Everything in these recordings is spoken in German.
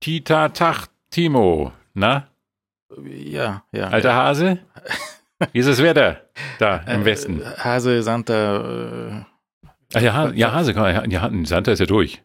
Tita Tach Timo, na? Ja, ja. Alter Hase? Wie ist das Wetter da im Äh, Westen? Hase, Santa, Ach ja, Ha- ja Hase, ja, ja, Santa ist ja durch.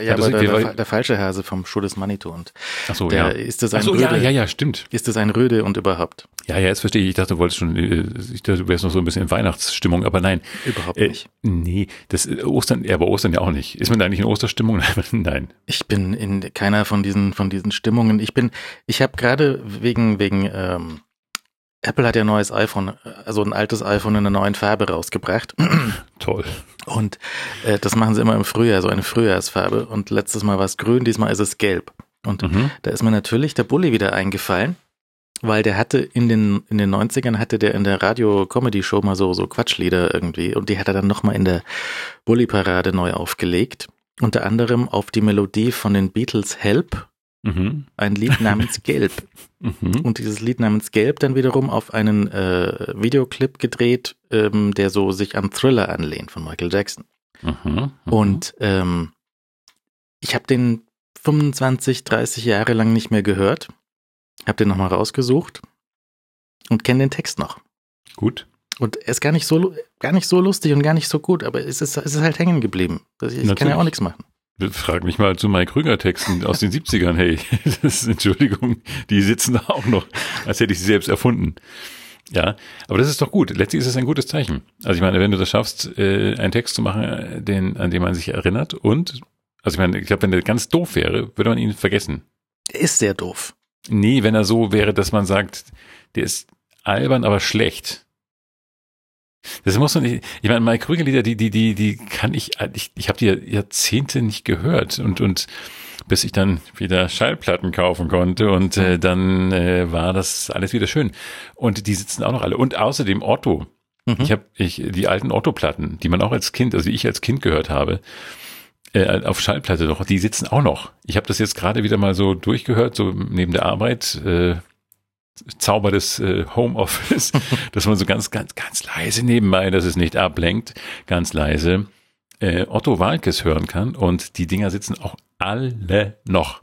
Äh, Ja, aber der, der, der falsche Hase vom Schuh des Manitou. Und Ach so, der ja. ist das Ach ein so, Röde, ja, ja, ja, stimmt. ist das ein Röde und überhaupt? Ja, ja, jetzt verstehe ich. Ich dachte, du wolltest schon, äh, ich dachte, du wärst noch so ein bisschen in Weihnachtsstimmung, aber nein. Überhaupt Äh, nicht. nee, das äh, Ostern, ja, aber Ostern ja auch nicht. Ist man da nicht in Osterstimmung? Nein. Ich bin in keiner von diesen von diesen Stimmungen. Ich bin, ich habe gerade wegen wegen ähm, Apple hat ja ein neues iPhone, also ein altes iPhone in einer neuen Farbe rausgebracht. Toll. Und äh, das machen sie immer im Frühjahr, so eine Frühjahrsfarbe. Und letztes Mal war es grün, diesmal ist es gelb. Und Mhm. da ist mir natürlich der Bulli wieder eingefallen, weil der hatte in den, in den 90ern hatte der in der Radio-Comedy-Show mal so, so Quatschlieder irgendwie und die hat er dann nochmal in der Bulli-Parade neu aufgelegt. Unter anderem auf die Melodie von den Beatles Help, Mhm. ein Lied namens Gelb. Mhm. Und dieses Lied namens Gelb dann wiederum auf einen äh, Videoclip gedreht, ähm, der so sich an Thriller anlehnt von Michael Jackson. Mhm. Mhm. Und ähm, ich habe den 25, 30 Jahre lang nicht mehr gehört, habe den nochmal rausgesucht und kenne den Text noch. Gut. Und er ist gar nicht so gar nicht so lustig und gar nicht so gut, aber es ist, es ist halt hängen geblieben. Ich kann ja auch nichts machen. Frag mich mal zu Mike Krüger Texten aus den 70ern. Hey, das ist, Entschuldigung, die sitzen da auch noch, als hätte ich sie selbst erfunden. Ja, aber das ist doch gut. Letztlich ist es ein gutes Zeichen. Also ich meine, wenn du das schaffst, äh, einen Text zu machen, äh, den, an den man sich erinnert und, also ich meine, ich glaube, wenn der ganz doof wäre, würde man ihn vergessen. Er ist sehr doof. Nee, wenn er so wäre, dass man sagt, der ist albern, aber schlecht. Das muss man nicht. Ich meine, Mike Krüger Lieder, die, die, die, die kann ich, ich, ich habe die Jahrzehnte nicht gehört und und bis ich dann wieder Schallplatten kaufen konnte und äh, dann äh, war das alles wieder schön. Und die sitzen auch noch alle. Und außerdem Otto. Mhm. Ich habe ich die alten Otto-Platten, die man auch als Kind, also die ich als Kind gehört habe, äh, auf Schallplatte doch, die sitzen auch noch. Ich habe das jetzt gerade wieder mal so durchgehört, so neben der Arbeit. Äh, Zauber des äh, Homeoffice, dass man so ganz, ganz, ganz leise nebenbei, dass es nicht ablenkt, ganz leise äh, Otto Walkes hören kann und die Dinger sitzen auch alle noch.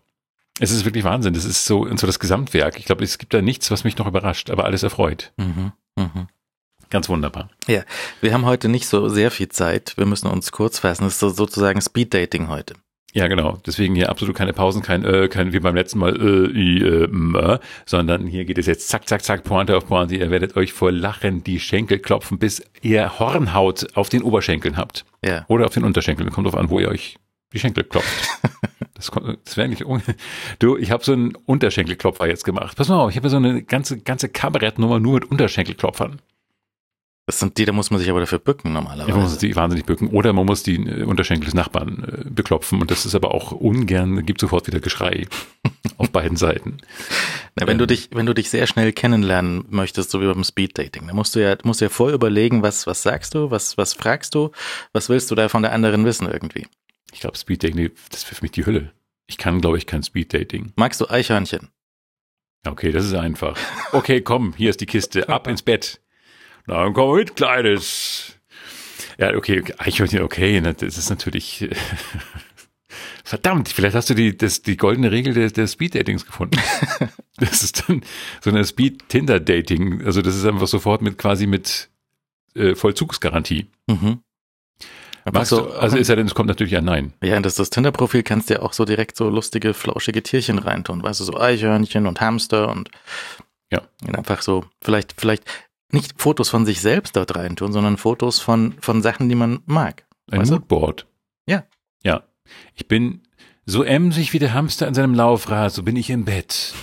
Es ist wirklich Wahnsinn. Das ist so, und so das Gesamtwerk. Ich glaube, es gibt da nichts, was mich noch überrascht, aber alles erfreut. Mhm. Mhm. Ganz wunderbar. Wir haben heute nicht so sehr viel Zeit. Wir müssen uns kurz fassen. Das ist so, sozusagen Speed-Dating heute. Ja, genau. Deswegen hier absolut keine Pausen, kein, äh, kein wie beim letzten Mal, äh, i, äh, m, äh, sondern hier geht es jetzt zack, zack, zack, Pointe auf Pointe. Ihr werdet euch vor Lachen die Schenkel klopfen, bis ihr Hornhaut auf den Oberschenkeln habt. Ja. Oder auf den Unterschenkeln. Kommt drauf an, wo ihr euch die Schenkel klopft. Das, kommt- das wäre eigentlich un Du, ich habe so einen Unterschenkelklopfer jetzt gemacht. Pass mal auf, ich habe so eine ganze, ganze Kabarettnummer nur mit Unterschenkelklopfern. Das sind die, da muss man sich aber dafür bücken Ja, normalerweise. man muss die wahnsinnig bücken. Oder man muss die äh, Unterschenkel des Nachbarn äh, beklopfen. Und das ist aber auch ungern, gibt sofort wieder Geschrei auf beiden Seiten. Na, wenn du dich, wenn du dich sehr schnell kennenlernen möchtest, so wie beim Speeddating, dann musst du ja, musst du ja vorher überlegen, was, was sagst du, was, was fragst du, was willst du da von der anderen wissen irgendwie. Ich glaube, Speeddating, das wäre für mich die Hölle. Ich kann, glaube ich, kein Speeddating. Magst du Eichhörnchen? Okay, das ist einfach. Okay, komm, hier ist die Kiste, ab ins Bett. Na, dann komm mit, Kleines. Ja, okay, okay, Eichhörnchen, okay, das ist natürlich. Verdammt, vielleicht hast du die, das, die goldene Regel des, des Speed-Datings gefunden. Das ist dann so eine Speed-Tinder-Dating. Also das ist einfach sofort mit quasi mit äh, Vollzugsgarantie. Mhm. Magst du, also ist ja denn, es kommt natürlich ein Nein. ja, in das, das Tinder-Profil kannst du ja auch so direkt so lustige, flauschige Tierchen reintun, weißt du, so Eichhörnchen und Hamster und, Ja. und einfach so, vielleicht, vielleicht nicht Fotos von sich selbst dort reintun, sondern Fotos von, von Sachen, die man mag. Ein du? Moodboard. Ja. Ja. Ich bin so emsig wie der Hamster in seinem Laufrad, so bin ich im Bett.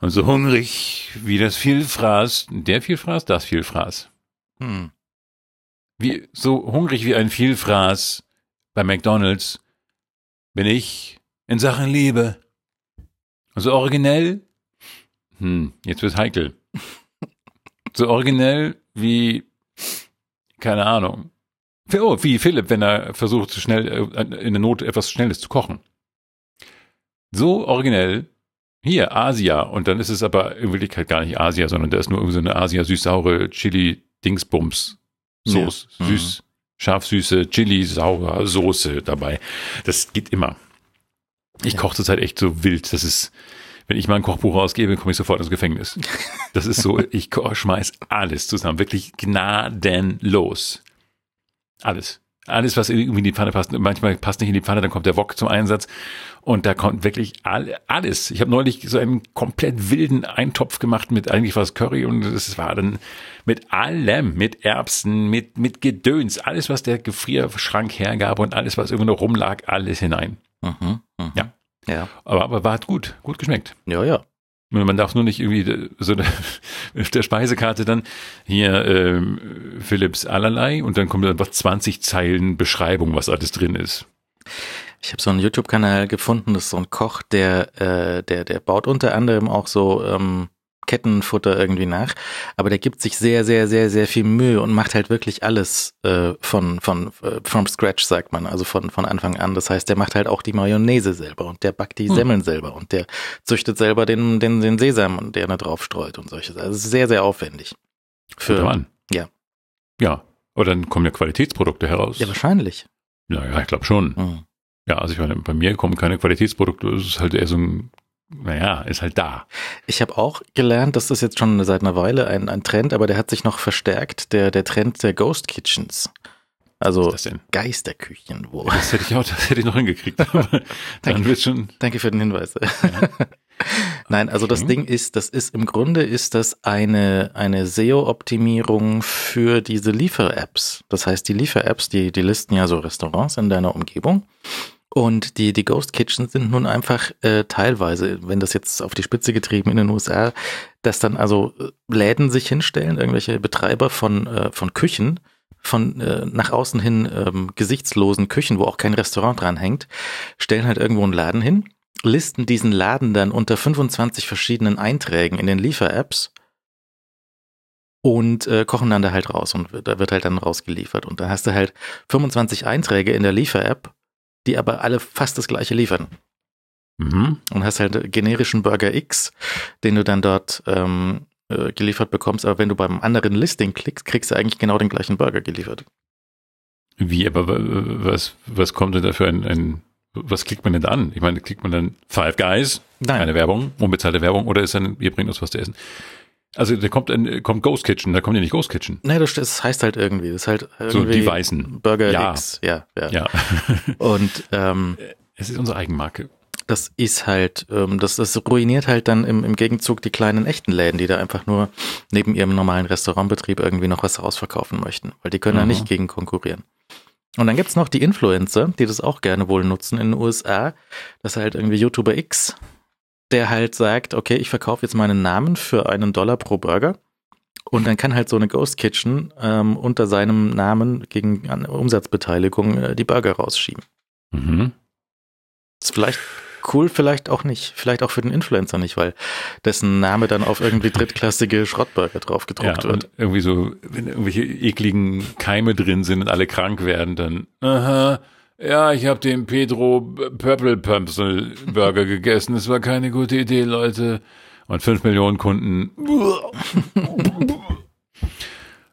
Und so hungrig wie das Vielfraß, der Vielfraß, das Vielfraß. Hm. Wie, so hungrig wie ein Vielfraß bei McDonalds bin ich in Sachen Liebe. Und so originell, hm, jetzt wird's heikel. So originell wie, keine Ahnung. Oh, wie Philipp, wenn er versucht, schnell äh, in der Not etwas Schnelles zu kochen. So originell. Hier, Asia. Und dann ist es aber in Wirklichkeit gar nicht Asia, sondern da ist nur irgendwie so eine Asia-süß-saure Chili-Dingsbums. Soße, Ja. süß, scharf-süße Chili-saure Soße dabei. Das geht immer. Ich koche zurzeit echt so wild. Das ist, wenn ich mal ein Kochbuch rausgebe, komme ich sofort ins Gefängnis. Das ist so, ich schmeiß alles zusammen. Wirklich gnadenlos. Alles. Alles, was irgendwie in die Pfanne passt. Manchmal passt nicht in die Pfanne, dann kommt der Wok zum Einsatz. Und da kommt wirklich all, alles. Ich habe neulich so einen komplett wilden Eintopf gemacht mit eigentlich was Curry und das war dann mit allem, mit Erbsen, mit, mit Gedöns, alles, was der Gefrierschrank hergab und alles, was irgendwo noch rumlag, alles hinein. Mhm, mhm. Ja. Ja. Aber, aber war gut, gut geschmeckt. Ja, ja. Man darf nur nicht irgendwie so auf der Speisekarte dann hier ähm, Philips allerlei und dann kommt dann was 20 Zeilen Beschreibung, was alles drin ist. Ich habe so einen YouTube-Kanal gefunden, das ist so ein Koch, der, äh, der, der baut unter anderem auch so ähm, Kettenfutter irgendwie nach, aber der gibt sich sehr, sehr, sehr, sehr viel Mühe und macht halt wirklich alles äh, von, von äh, from scratch, sagt man, also von, von Anfang an. Das heißt, der macht halt auch die Mayonnaise selber und der backt die Hm. Semmeln selber und der züchtet selber den, den, den Sesam, der da drauf streut und solches. Also sehr, sehr aufwendig. An. ja. Ja. Oder dann kommen ja Qualitätsprodukte heraus. Ja, wahrscheinlich. Naja, ich glaube schon. Hm. Ja, also ich meine, bei mir kommen keine Qualitätsprodukte, es ist halt eher so ein, naja, ist halt da. Ich habe auch gelernt, das ist jetzt schon seit einer Weile ein, ein Trend, aber der hat sich noch verstärkt, der, der Trend der Ghost Kitchens. Also? Geisterküchen, wo. Das hätte ich auch, das hätte ich noch hingekriegt. Dann wird schon, Danke für den Hinweis. Nein, also das. Ding ist, das ist im Grunde ist das eine, eine SEO-Optimierung für diese Liefer-Apps. Das heißt, die Liefer-Apps, die, die listen ja so Restaurants in deiner Umgebung. Und die, die Ghost Kitchen sind nun einfach äh, teilweise, wenn das jetzt auf die Spitze getrieben in den USA, dass dann also äh, Läden sich hinstellen, irgendwelche Betreiber von, äh, von Küchen, von äh, nach außen hin ähm, gesichtslosen Küchen, wo auch kein Restaurant dran hängt, stellen halt irgendwo einen Laden hin, listen diesen Laden dann unter 25 verschiedenen Einträgen in den Liefer-Apps und äh, kochen dann da halt raus und da wird halt dann rausgeliefert. Und da hast du halt 25 Einträge in der Liefer-App, die aber alle fast das gleiche liefern. mhm. Und hast halt generischen Burger X, den du dann dort ähm, äh, geliefert bekommst, aber wenn du beim anderen Listing klickst, kriegst du eigentlich genau den gleichen Burger geliefert. Wie, aber wa- was, was kommt denn da für ein, ein, was klickt man denn da an? Ich meine, klickt man dann Five Guys, Nein. eine Werbung, unbezahlte Werbung, oder ist dann, ihr bringt uns was zu essen? Also da kommt ein, kommt Ghost Kitchen, da kommt ja nicht Ghost Kitchen. Nee, das, das heißt halt irgendwie. Das ist halt So irgendwie die Weißen. Burger Ja. X. Ja, ja. Ja. Und ähm, es ist unsere Eigenmarke. das ist halt, ähm, das, das ruiniert halt dann im, im Gegenzug die kleinen echten Läden, die da einfach nur neben ihrem normalen Restaurantbetrieb irgendwie noch was rausverkaufen möchten, weil die können Mhm. nicht gegen konkurrieren. Und dann gibt's noch die Influencer, die das auch gerne wohl nutzen in den USA. Das ist halt irgendwie YouTuber X, der halt sagt, okay, ich verkaufe jetzt meinen Namen für einen Dollar pro Burger. Und dann kann halt so eine Ghost Kitchen ähm, unter seinem Namen gegen Umsatzbeteiligung äh, die Burger rausschieben. Mhm. Ist vielleicht cool, vielleicht auch nicht. Vielleicht auch für den Influencer nicht, weil dessen Name dann auf irgendwie drittklassige Schrottburger drauf gedruckt Ja, wird. und irgendwie so, wenn irgendwelche ekligen Keime drin sind und alle krank werden, dann, aha, ja, ich habe den Pedro Purple Pumpsel Burger gegessen. Das war keine gute Idee, Leute. Und fünf Millionen Kunden.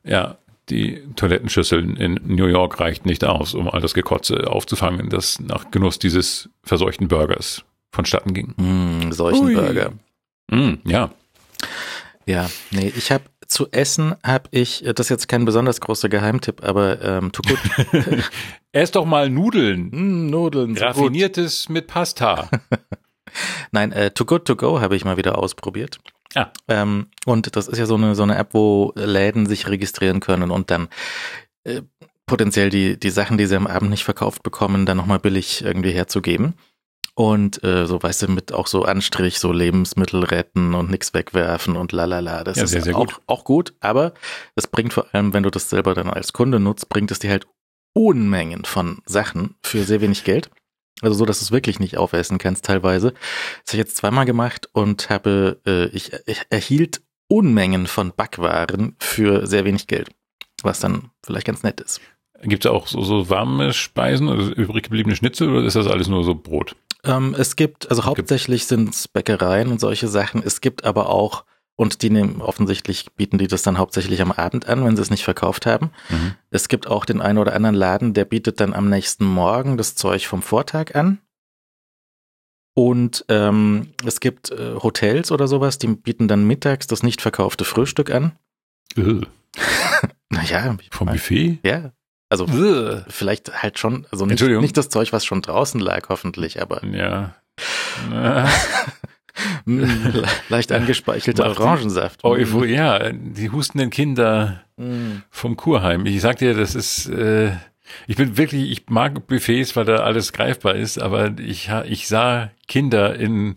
Ja, die Toilettenschüsseln in New York reicht nicht aus, um all das Gekotze aufzufangen, das nach Genuss dieses verseuchten Burgers vonstatten ging. Mm, solchen. Burger. Mm, ja, Ja, nee, ich habe zu essen habe ich, das ist jetzt kein besonders großer Geheimtipp, aber ähm, to good. ess doch mal Nudeln. mm, Nudeln. so gut. Raffiniertes mit Pasta. Nein, äh, Too Good To Go habe ich mal wieder ausprobiert. Ah. Ähm, und das ist ja so eine, so eine App, wo Läden sich registrieren können und dann äh, potenziell die, die Sachen, die sie am Abend nicht verkauft bekommen, dann nochmal billig irgendwie herzugeben. Und äh, so, weißt du, mit auch so Anstrich, so Lebensmittel retten und nichts wegwerfen und lalala. Das Ja, ist sehr, sehr auch, gut. auch gut, aber es bringt vor allem, wenn du das selber dann als Kunde nutzt, bringt es dir halt Unmengen von Sachen für sehr wenig Geld. Also so, dass du es wirklich nicht aufessen kannst teilweise. Das habe ich jetzt zweimal gemacht und habe, äh, ich, ich erhielt Unmengen von Backwaren für sehr wenig Geld. Was dann vielleicht ganz nett ist. Gibt es auch so, so warme Speisen, also übrig gebliebene Schnitzel oder ist das alles nur so Brot? Ähm, es gibt, also hauptsächlich sind es Bäckereien und solche Sachen. Es gibt aber auch, und die nehmen offensichtlich bieten die das dann hauptsächlich am Abend an, wenn sie es nicht verkauft haben. Mhm. Es gibt auch den einen oder anderen Laden, der bietet dann am nächsten Morgen das Zeug vom Vortag an. Und ähm, es gibt äh, Hotels oder sowas, die bieten dann mittags das nicht verkaufte Frühstück an. Äh, Naja, vom Buffet? ja. Also Äh. vielleicht halt schon, also nicht, nicht das Zeug, was schon draußen lag, hoffentlich, aber Ja. Le- leicht die- Orangensaft. Oh, ich- ja, die hustenden Kinder Mm. vom Kurheim. Ich sag dir, das ist, äh, ich bin wirklich, ich mag Buffets, weil da alles greifbar ist, aber ich, ich sah Kinder in,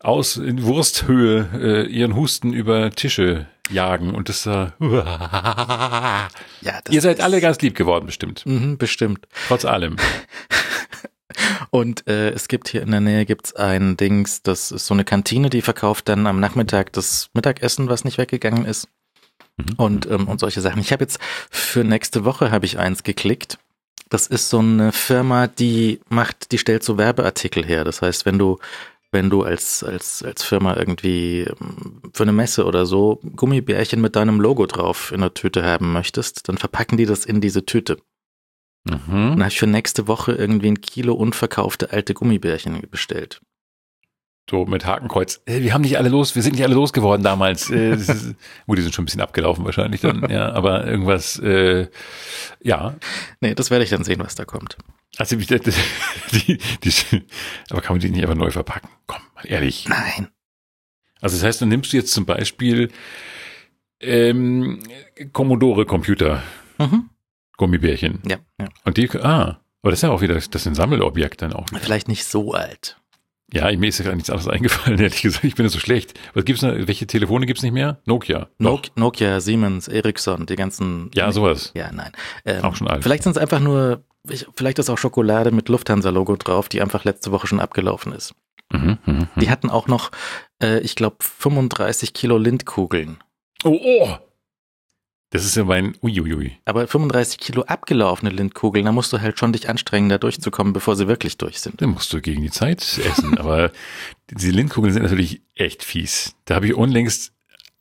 aus, in Wursthöhe äh, ihren Husten über Tische jagen und das war, Ja, das ihr seid alle ganz lieb geworden, bestimmt. Mhm, bestimmt. Trotz allem. Und äh, es gibt hier in der Nähe gibt's ein Dings, das ist so eine Kantine, die verkauft dann am Nachmittag das Mittagessen, was nicht weggegangen ist. Mhm. Und, ähm, und solche Sachen. Ich habe jetzt für nächste Woche habe ich eins geklickt. Das ist so eine Firma, die macht, die stellt so Werbeartikel her. Das heißt, wenn du, wenn du als, als, als Firma irgendwie ähm, für eine Messe oder so Gummibärchen mit deinem Logo drauf in der Tüte haben möchtest, dann verpacken die das in diese Tüte. Mhm. dann habe ich für nächste Woche irgendwie ein Kilo unverkaufte alte Gummibärchen bestellt. So mit Hakenkreuz. Äh, Wir haben nicht alle los, wir sind nicht alle losgeworden damals. Äh, ist, gut, die sind schon ein bisschen abgelaufen wahrscheinlich dann, ja, aber irgendwas, äh, ja. Nee, das werde ich dann sehen, was da kommt. Also die, die, die, aber kann man die nicht einfach neu verpacken? Komm, mal ehrlich. Nein. Also das heißt, dann nimmst du jetzt zum Beispiel ähm, Commodore Computer Mhm. Gummibärchen Ja, ja. und die, ah, aber das ist ja auch wieder, das ist ein Sammelobjekt dann auch. Vielleicht nicht so alt. Ja, mir ist ja gar nichts anderes eingefallen, ehrlich gesagt. Ich bin ja so schlecht. Was gibt's noch? Welche Telefone gibt's nicht mehr? Nokia. Nok Nokia, Siemens, Ericsson, die ganzen. Ja, sowas. Ja, nein. Ähm, Auch schon alt. Vielleicht sind es einfach nur, ich, vielleicht ist auch Schokolade mit Lufthansa-Logo drauf, die einfach letzte Woche schon abgelaufen ist. Mhm, mhm, Die hatten auch noch, äh, ich glaube, 35 Kilo Lindkugeln. Oh, oh! Das ist ja mein Uiuiui. Aber 35 Kilo abgelaufene Lindkugeln, da musst du halt schon dich anstrengen, da durchzukommen, bevor sie wirklich durch sind. Dann musst du gegen die Zeit essen. Aber diese Lindkugeln sind natürlich echt fies. Da habe ich unlängst,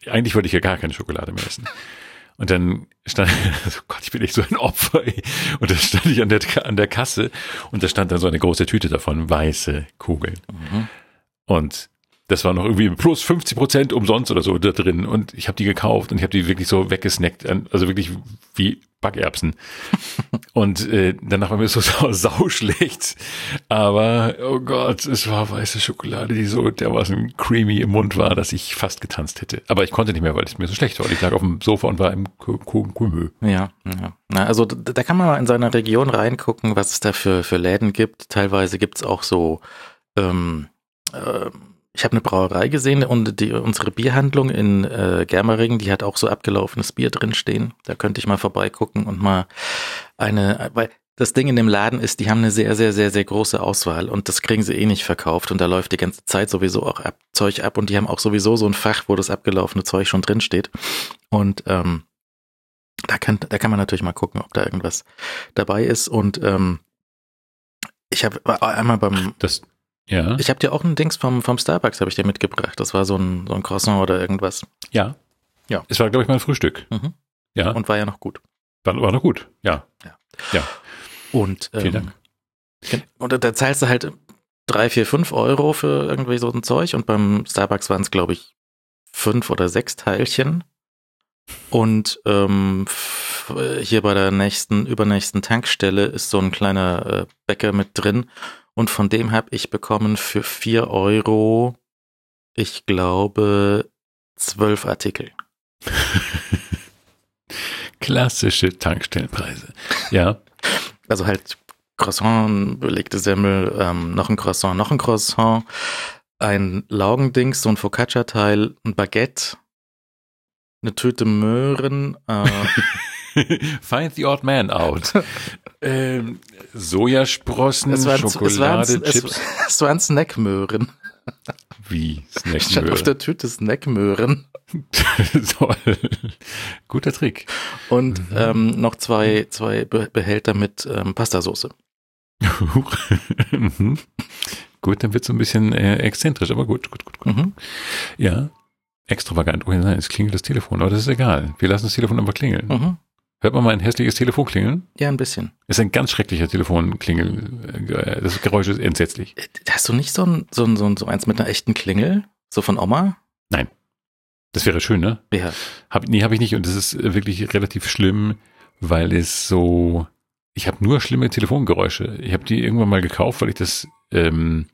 eigentlich wollte ich ja gar keine Schokolade mehr essen. Und dann stand, oh Gott, ich bin echt so ein Opfer. Ey. Und dann stand ich an der, an der Kasse und da stand dann so eine große Tüte davon, weiße Kugeln. Mhm. Und das war noch irgendwie plus 50 Prozent umsonst oder so da drin. Und ich habe die gekauft und ich habe die wirklich so weggesnackt, also wirklich wie Backerbsen. und äh, danach war mir so sau, sau schlecht. Aber oh Gott, es war weiße Schokolade, die so dermaßen creamy im Mund war, dass ich fast getanzt hätte. Aber ich konnte nicht mehr, weil es mir so schlecht war. Ich lag auf dem Sofa und war im Kumö. Ja, ja. Na, also da, kann man mal in seiner Region reingucken, was es da für, für Läden gibt. Teilweise gibt's auch so, ähm, äh, ich habe eine Brauerei gesehen und die, unsere Bierhandlung in äh, Germering, die hat auch so abgelaufenes Bier drinstehen. Da könnte ich mal vorbeigucken und mal eine, weil das Ding in dem Laden ist, die haben eine sehr, sehr, sehr, sehr große Auswahl und das kriegen sie eh nicht verkauft und da läuft die ganze Zeit sowieso auch ab, Zeug ab und die haben auch sowieso so ein Fach, wo das abgelaufene Zeug schon drin steht. Und ähm, da kann, da kann man natürlich mal gucken, ob da irgendwas dabei ist. Und ähm, ich habe einmal beim, Das, ja, ich habe dir auch ein Dings vom, vom Starbucks habe ich dir mitgebracht. Das war so ein, so ein Croissant oder irgendwas. ja. Ja. Es war, glaube ich, mein Frühstück. Mhm. Ja, Und war ja noch gut. war, war noch gut. Ja, Und, ähm, vielen Dank. Und da- zahlst du halt drei, vier, fünf Euro für irgendwie so ein Zeug und beim Starbucks waren es, glaube ich, fünf oder sechs Teilchen. Und ähm, hier bei der nächsten, übernächsten Tankstelle ist so ein kleiner äh, Bäcker mit drin. Und von dem habe ich bekommen für vier Euro, ich glaube, zwölf Artikel. Klassische Tankstellenpreise. Ja, Also halt Croissant, belegte Semmel, ähm, noch ein Croissant, noch ein Croissant, ein Laugendings, so ein Focaccia-Teil, ein Baguette, eine Tüte Möhren, äh, Find the odd man out. ähm, Sojasprossen, es, waren, Schokolade, es, waren, Chips. es waren Snackmöhren. Wie Stand auf Snackmöhren. der Tüte Snackmöhren. Toll. Guter Trick. Und Mhm. ähm, noch zwei, zwei Be Behälter mit ähm, Pastasauce. Mhm. gut, dann wird es so ein bisschen äh, exzentrisch, aber gut, gut, gut, gut. Mhm. Ja, extravagant. Oh nein, es klingelt das Telefon, aber das ist egal. Wir lassen das Telefon einfach klingeln. Mhm. Hört man mal ein hässliches Telefon klingeln? Ja, ein bisschen. Ist ein ganz schrecklicher Telefonklingel. äh, Das Geräusch ist entsetzlich. Äh, Hast du nicht so ein, so ein, so ein, so eins mit einer echten Klingel? So von Oma? Das wäre schön, ne? Ja. Hab, nee, habe ich nicht. Und das ist äh, wirklich relativ schlimm, weil es so. Ich habe nur schlimme Telefongeräusche. Ich habe die irgendwann mal gekauft, weil ich das ähm,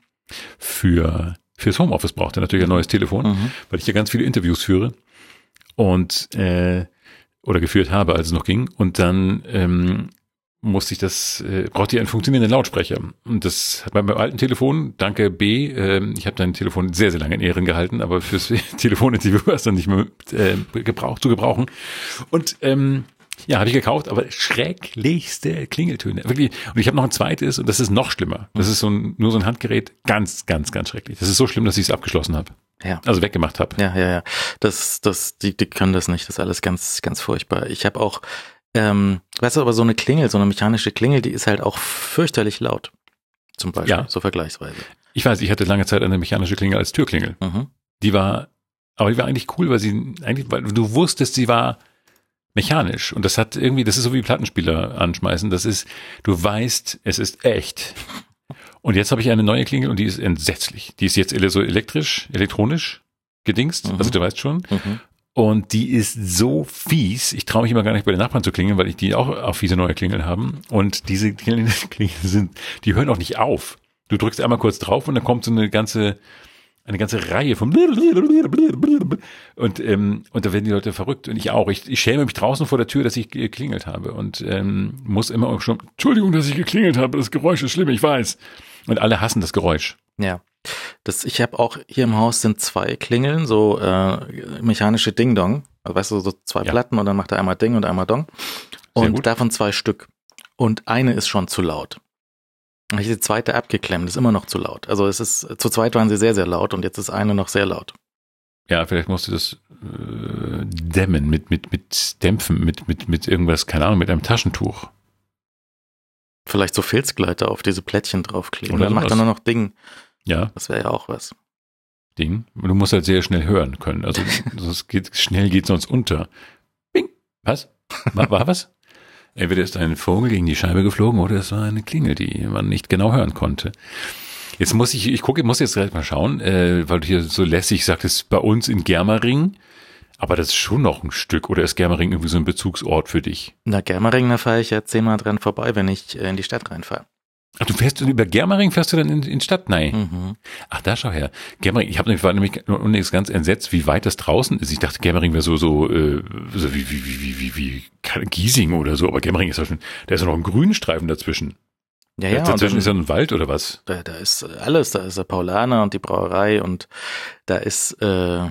für fürs Homeoffice brauchte. Natürlich ein neues Telefon, Mhm. weil ich ja ganz viele Interviews führe und äh, oder geführt habe, als es noch ging. Und dann ähm, musste ich das, äh, brauchte ich einen funktionierenden Lautsprecher. Und das hat bei meinem alten Telefon, danke B, ähm, ich habe dein Telefon sehr, sehr lange in Ehren gehalten, aber fürs Telefoninterview war es dann nicht mehr äh, gebraucht, zu gebrauchen. Und ähm, ja, habe ich gekauft, aber schrecklichste Klingeltöne. Wirklich. Und ich habe noch ein zweites und das ist noch schlimmer. Das ist so ein, nur so ein Handgerät. Ganz, ganz, ganz schrecklich. Das ist so schlimm, dass ich es abgeschlossen habe. Ja. Also weggemacht habe. Ja, ja, ja. Das, das, die, die können das nicht. Das ist alles ganz, ganz furchtbar. Ich habe auch, ähm, weißt du, aber so eine Klingel, so eine mechanische Klingel, die ist halt auch fürchterlich laut. Zum Beispiel, Ja. so vergleichsweise. Ich weiß, ich hatte lange Zeit eine mechanische Klingel als Türklingel. Mhm. Die war, aber die war eigentlich cool, weil sie eigentlich, weil du wusstest, sie war mechanisch. Und das hat irgendwie, das ist so wie Plattenspieler anschmeißen. Das ist, du weißt, es ist echt. Und jetzt habe ich eine neue Klingel und die ist entsetzlich. Die ist jetzt so elektrisch, elektronisch gedingst. Mhm. Also du weißt schon. Mhm. Und die ist so fies. Ich traue mich immer gar nicht bei den Nachbarn zu klingeln, weil ich die auch auf fiese neue Klingeln haben. Und diese Klingeln, Klingeln sind, die hören auch nicht auf. Du drückst einmal kurz drauf und dann kommt so eine ganze, eine ganze Reihe von und ähm, und da werden die Leute verrückt und ich auch. Ich, ich schäme mich draußen vor der Tür, dass ich geklingelt habe und ähm, muss immer auch schon Entschuldigung, dass ich geklingelt habe. Das Geräusch ist schlimm, ich weiß. Und alle hassen das Geräusch. Ja. Das, ich habe auch hier im Haus sind zwei Klingeln, so äh, mechanische Ding-Dong. Also weißt du, so zwei Ja. Platten und dann macht er einmal Ding und einmal Dong. Und davon zwei Stück. Und eine ist schon zu laut. Dann habe ich die zweite abgeklemmt, ist immer noch zu laut. Also es ist, zu zweit waren sie sehr, sehr laut und jetzt ist eine noch sehr laut. Ja, vielleicht musst du das äh, dämmen mit mit mit dämpfen mit mit mit irgendwas, keine Ahnung, mit einem Taschentuch. Vielleicht so Filzgleiter auf diese Plättchen draufkleben. Oder dann macht er nur noch Ding. Ja, Das wäre ja auch was. Ding. Du musst halt sehr schnell hören können. Also das geht schnell geht sonst unter. Bing. Was? War, war was? Entweder ist ein Vogel gegen die Scheibe geflogen oder es war eine Klingel, die man nicht genau hören konnte. Jetzt muss ich, ich gucke, ich muss jetzt gleich mal schauen, äh, weil du hier so lässig sagtest, bei uns in Germering, aber das ist schon noch ein Stück, oder ist Germering irgendwie so ein Bezugsort für dich? Na, Germering, da fahre ich ja zehnmal dran vorbei, wenn ich äh, in die Stadt reinfahre. Ach, du fährst über Germering, fährst du dann in, in Stadt? Nein. Mhm. Ach, da schau her. Germering, ich hab, nämlich- war nämlich unlängst ganz entsetzt, wie weit das draußen ist. Ich dachte, Germering wäre so, so, äh, so wie, wie, wie, wie, wie, wie Giesing oder so, aber Germering ist ja schon, da ist ja noch ein Grünstreifen dazwischen. Ja, ja, dazwischen dann, ist ja ein Wald oder was? da, da ist alles, da ist der Paulaner und die Brauerei und da ist, äh,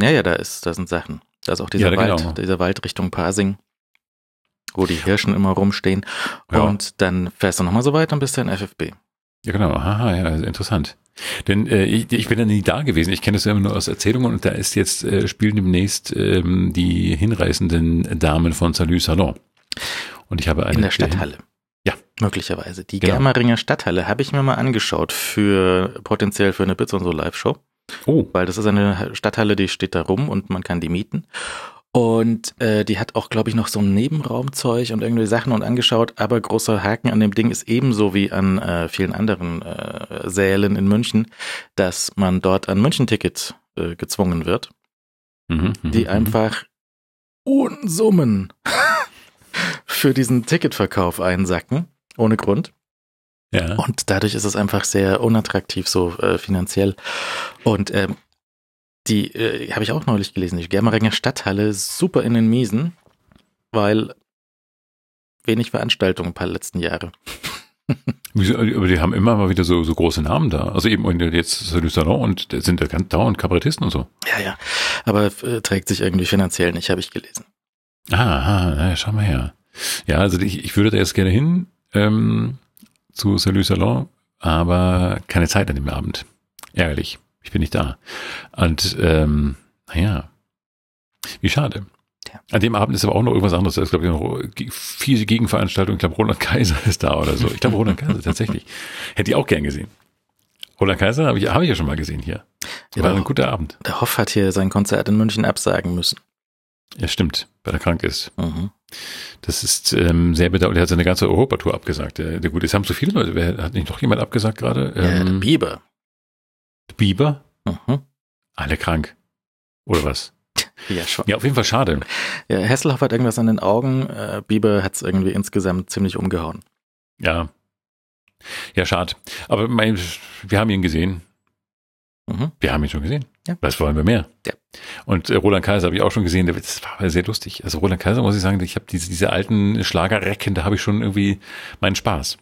ja, ja, da ist, da sind Sachen. Da ist auch dieser Ja, Wald, genau. dieser Wald Richtung Pasing, wo die Hirschen immer rumstehen. Ja. Und dann fährst du nochmal so weiter und bist dann FFB. Ja, genau. Aha, ja, interessant. Denn äh, ich, ich bin ja nie da gewesen. Ich kenne das ja immer nur aus Erzählungen und da ist jetzt, äh, spielen demnächst ähm, die hinreißenden Damen von Salut Salon. Und ich habe eine In der Stadthalle. Ja. Möglicherweise. Die Genau. Germeringer Stadthalle habe ich mir mal angeschaut für potenziell für eine Bits und so Live-Show. Oh, weil das ist eine Stadthalle, die steht da rum und man kann die mieten. Und äh, die hat auch, glaube ich, noch so ein Nebenraumzeug und irgendwie Sachen und angeschaut. Aber großer Haken an dem Ding ist ebenso wie an äh, vielen anderen äh, Sälen in München, dass man dort an München-Tickets äh, gezwungen wird, mhm, mhm, die mhm. einfach Unsummen für diesen Ticketverkauf einsacken, ohne Grund. Ja. Und dadurch ist es einfach sehr unattraktiv so äh, finanziell. Und ähm, die äh, habe ich auch neulich gelesen, die Germeringer Stadthalle super in den Miesen, weil wenig Veranstaltungen ein paar letzten Jahre. Aber die haben immer mal wieder so, so große Namen da. Also eben und jetzt Salut Salon und sind da ganz dauernd Kabarettisten und so. Ja, ja. Aber äh, trägt sich irgendwie finanziell nicht, habe ich gelesen. Ah, ah, na, schau mal her. Ja, also ich, ich würde da jetzt gerne hin ähm, zu Salut Salon, aber keine Zeit an dem Abend. Ärgerlich. Ich bin nicht da. Und ähm, naja, wie schade. Ja. An dem Abend ist aber auch noch irgendwas anderes. Glaube ich, noch viele Gegenveranstaltungen. Ich glaube, Roland Kaiser ist da oder so. Ich glaube, Roland Kaiser tatsächlich. Hätte ich auch gern gesehen. Roland Kaiser habe ich, habe ich ja schon mal gesehen hier. Ja, War ein guter Abend. Der Hoff hat hier sein Konzert in München absagen müssen. Ja, stimmt, weil er krank ist. Mhm. Das ist ähm, sehr bedauerlich. Er hat seine ganze Europatour abgesagt. Der, der gut, es haben so viele Leute. Wer, hat nicht noch jemand abgesagt gerade? Ähm, Bieber. Bieber? Mhm. Alle krank. Oder was? Ja, schon. Ja, auf jeden Fall schade. Ja, Hasselhoff hat irgendwas an den Augen. Äh, Bieber hat es irgendwie insgesamt ziemlich umgehauen. Ja. Ja, schade. Aber mein, wir haben ihn gesehen. Mhm. Wir haben ihn schon gesehen. Ja. Was wollen wir mehr? Ja. Und äh, Roland Kaiser habe ich auch schon gesehen. Das war sehr lustig. Also Roland Kaiser muss ich sagen, ich habe diese, diese alten Schlagerrecken, da habe ich schon irgendwie meinen Spaß.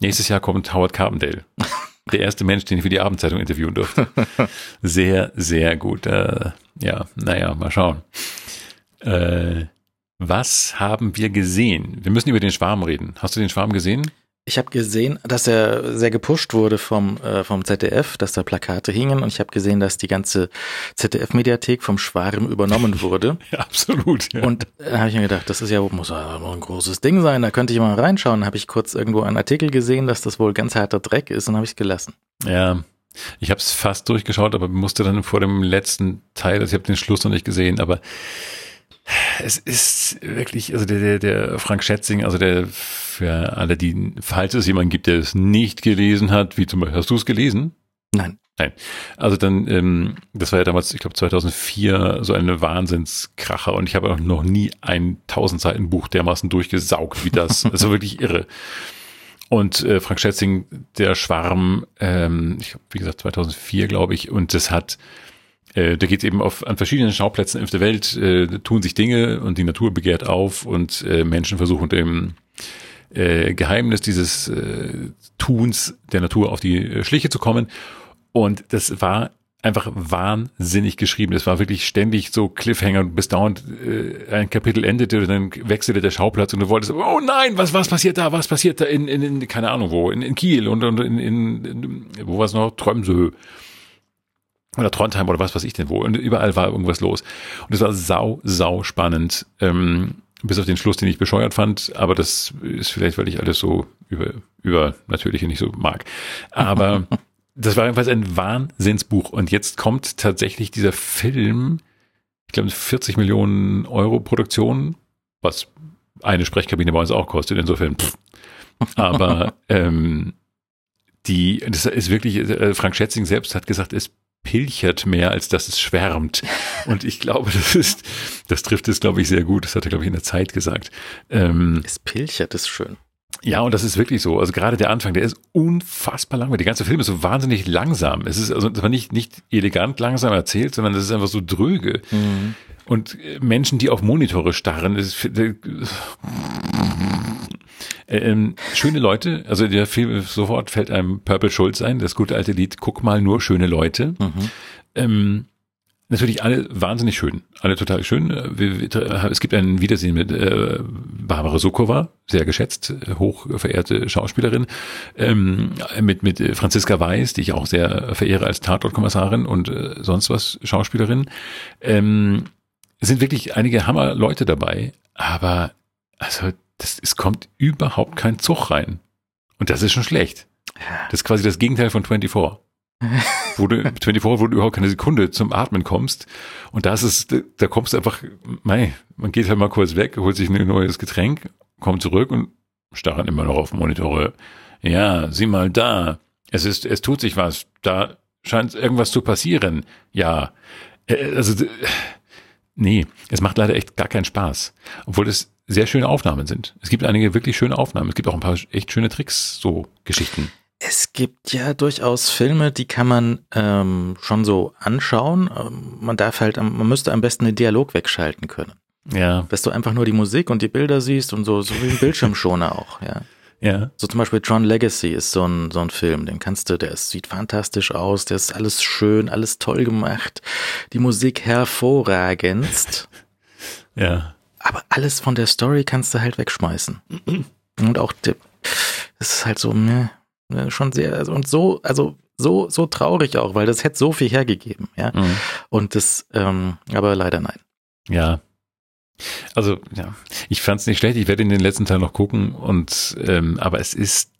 Nächstes Jahr kommt Howard Carpendale. Der erste Mensch, den ich für die Abendzeitung interviewen durfte. Sehr, sehr gut. Äh, ja, naja, mal schauen. Äh, was haben wir gesehen? Wir müssen über den Schwarm reden. Hast du den Schwarm gesehen? Ich habe gesehen, dass er sehr gepusht wurde vom, äh, vom ZDF, dass da Plakate hingen und ich habe gesehen, dass die ganze ZDF-Mediathek vom Schwarm übernommen wurde. Ja, absolut. Ja. Und da habe ich mir gedacht, das ist ja, muss ja ein großes Ding sein, da könnte ich mal reinschauen. Da habe ich kurz irgendwo einen Artikel gesehen, dass das wohl ganz harter Dreck ist und habe ich es gelassen. Ja, ich habe es fast durchgeschaut, aber musste dann vor dem letzten Teil, also ich habe den Schluss noch nicht gesehen, aber es ist wirklich, also der, der, der Frank Schätzing, also der für alle, die, falls es jemanden gibt, der es nicht gelesen hat, wie zum Beispiel, hast du es gelesen? Nein. Nein. Also dann, ähm, das war ja damals, ich glaube 2004, so eine Wahnsinnskracher und ich habe auch noch nie ein 1000 Seiten Buch dermaßen durchgesaugt wie das. Das war wirklich irre. Und äh, Frank Schätzing, der Schwarm, ähm, ich wie gesagt 2004, glaube ich, und das hat, äh, da geht es eben auf an verschiedenen Schauplätzen auf der Welt äh, tun sich Dinge und die Natur begehrt auf und äh, Menschen versuchen dem äh, Geheimnis dieses äh, Tuns der Natur auf die äh, Schliche zu kommen. Und das war einfach wahnsinnig geschrieben. Es war wirklich ständig so Cliffhanger und bis dauernd äh, ein Kapitel endete und dann wechselte der Schauplatz und du wolltest, oh nein, was, was passiert da, was passiert da in, in, in keine Ahnung wo, in, in Kiel und, und in, in, in wo war es noch, Tromsø oder Trondheim oder was weiß ich denn wo. Und überall war irgendwas los. Und es war sau, sau spannend. Ähm, bis auf den Schluss, den ich bescheuert fand, aber das ist vielleicht, weil ich alles so über, über natürliche nicht so mag. Aber das war jedenfalls ein Wahnsinnsbuch. Und jetzt kommt tatsächlich dieser Film, ich glaube, 40 Millionen Euro Produktion, was eine Sprechkabine bei uns auch kostet, insofern. Pff. Aber ähm, die, das ist wirklich, äh, Frank Schätzing selbst hat gesagt, es pilchert mehr, als dass es schwärmt. Und ich glaube, das ist, das trifft es, glaube ich, sehr gut. Das hat er, glaube ich, in der Zeit gesagt. Ähm, Es pilchert, ist schön. ja, und das ist wirklich so. Also gerade der Anfang, der ist unfassbar langweilig. Der ganze Film ist so wahnsinnig langsam. Es ist also zwar nicht, nicht elegant langsam erzählt, sondern es ist einfach so dröge. Und äh, Menschen, die auf Monitore starren, ist, ähm, schöne Leute, also der Film sofort fällt einem Purple Schulz ein, das gute alte Lied, guck mal nur schöne Leute. Ähm, natürlich alle wahnsinnig schön, alle total schön. Es gibt ein Wiedersehen mit äh, Barbara Sokova, sehr geschätzt, äh, hoch verehrte Schauspielerin, ähm, mit mit Franziska Weiß, die ich auch sehr verehre als Tatortkommissarin und äh, sonst was Schauspielerin. Ähm, es sind wirklich einige Hammer-Leute dabei, aber also das, es kommt überhaupt kein Zug rein. Und das ist schon schlecht. Das ist quasi das Gegenteil von 24. wo du, 24, wo du überhaupt keine Sekunde zum Atmen kommst. Und da ist es, da kommst du einfach, mei, man geht halt mal kurz weg, holt sich ein neues Getränk, kommt zurück und starren immer noch auf Monitore. Ja, sieh mal da. Es ist, es tut sich was. Da scheint irgendwas zu passieren. Ja. Äh, Also, nee, es macht leider echt gar keinen Spaß. Obwohl es sehr schöne Aufnahmen sind. Es gibt einige wirklich schöne Aufnahmen. Es gibt auch ein paar echt schöne Tricks, so Geschichten. Es gibt ja durchaus Filme, die kann man ähm, schon so anschauen. Ähm, Man darf halt, man müsste am besten den Dialog wegschalten können. Ja, Dass du einfach nur die Musik und die Bilder siehst und so, so wie ein Bildschirmschoner auch, ja. ja. So zum Beispiel Tron Legacy ist so ein, so ein Film, den kannst du, der ist, sieht fantastisch aus, der ist alles schön, alles toll gemacht, die Musik hervorragendst, Ja. Aber alles von der Story kannst du halt wegschmeißen. Und auch, es ist halt so, ne, schon sehr, also, und so, also so, so traurig auch, weil das hätte so viel hergegeben, ja. Mhm. Und das, ähm, aber leider nein. Ja. Also, ja, ich fand es nicht schlecht. Ich werde in den letzten Teil noch gucken und ähm, aber es ist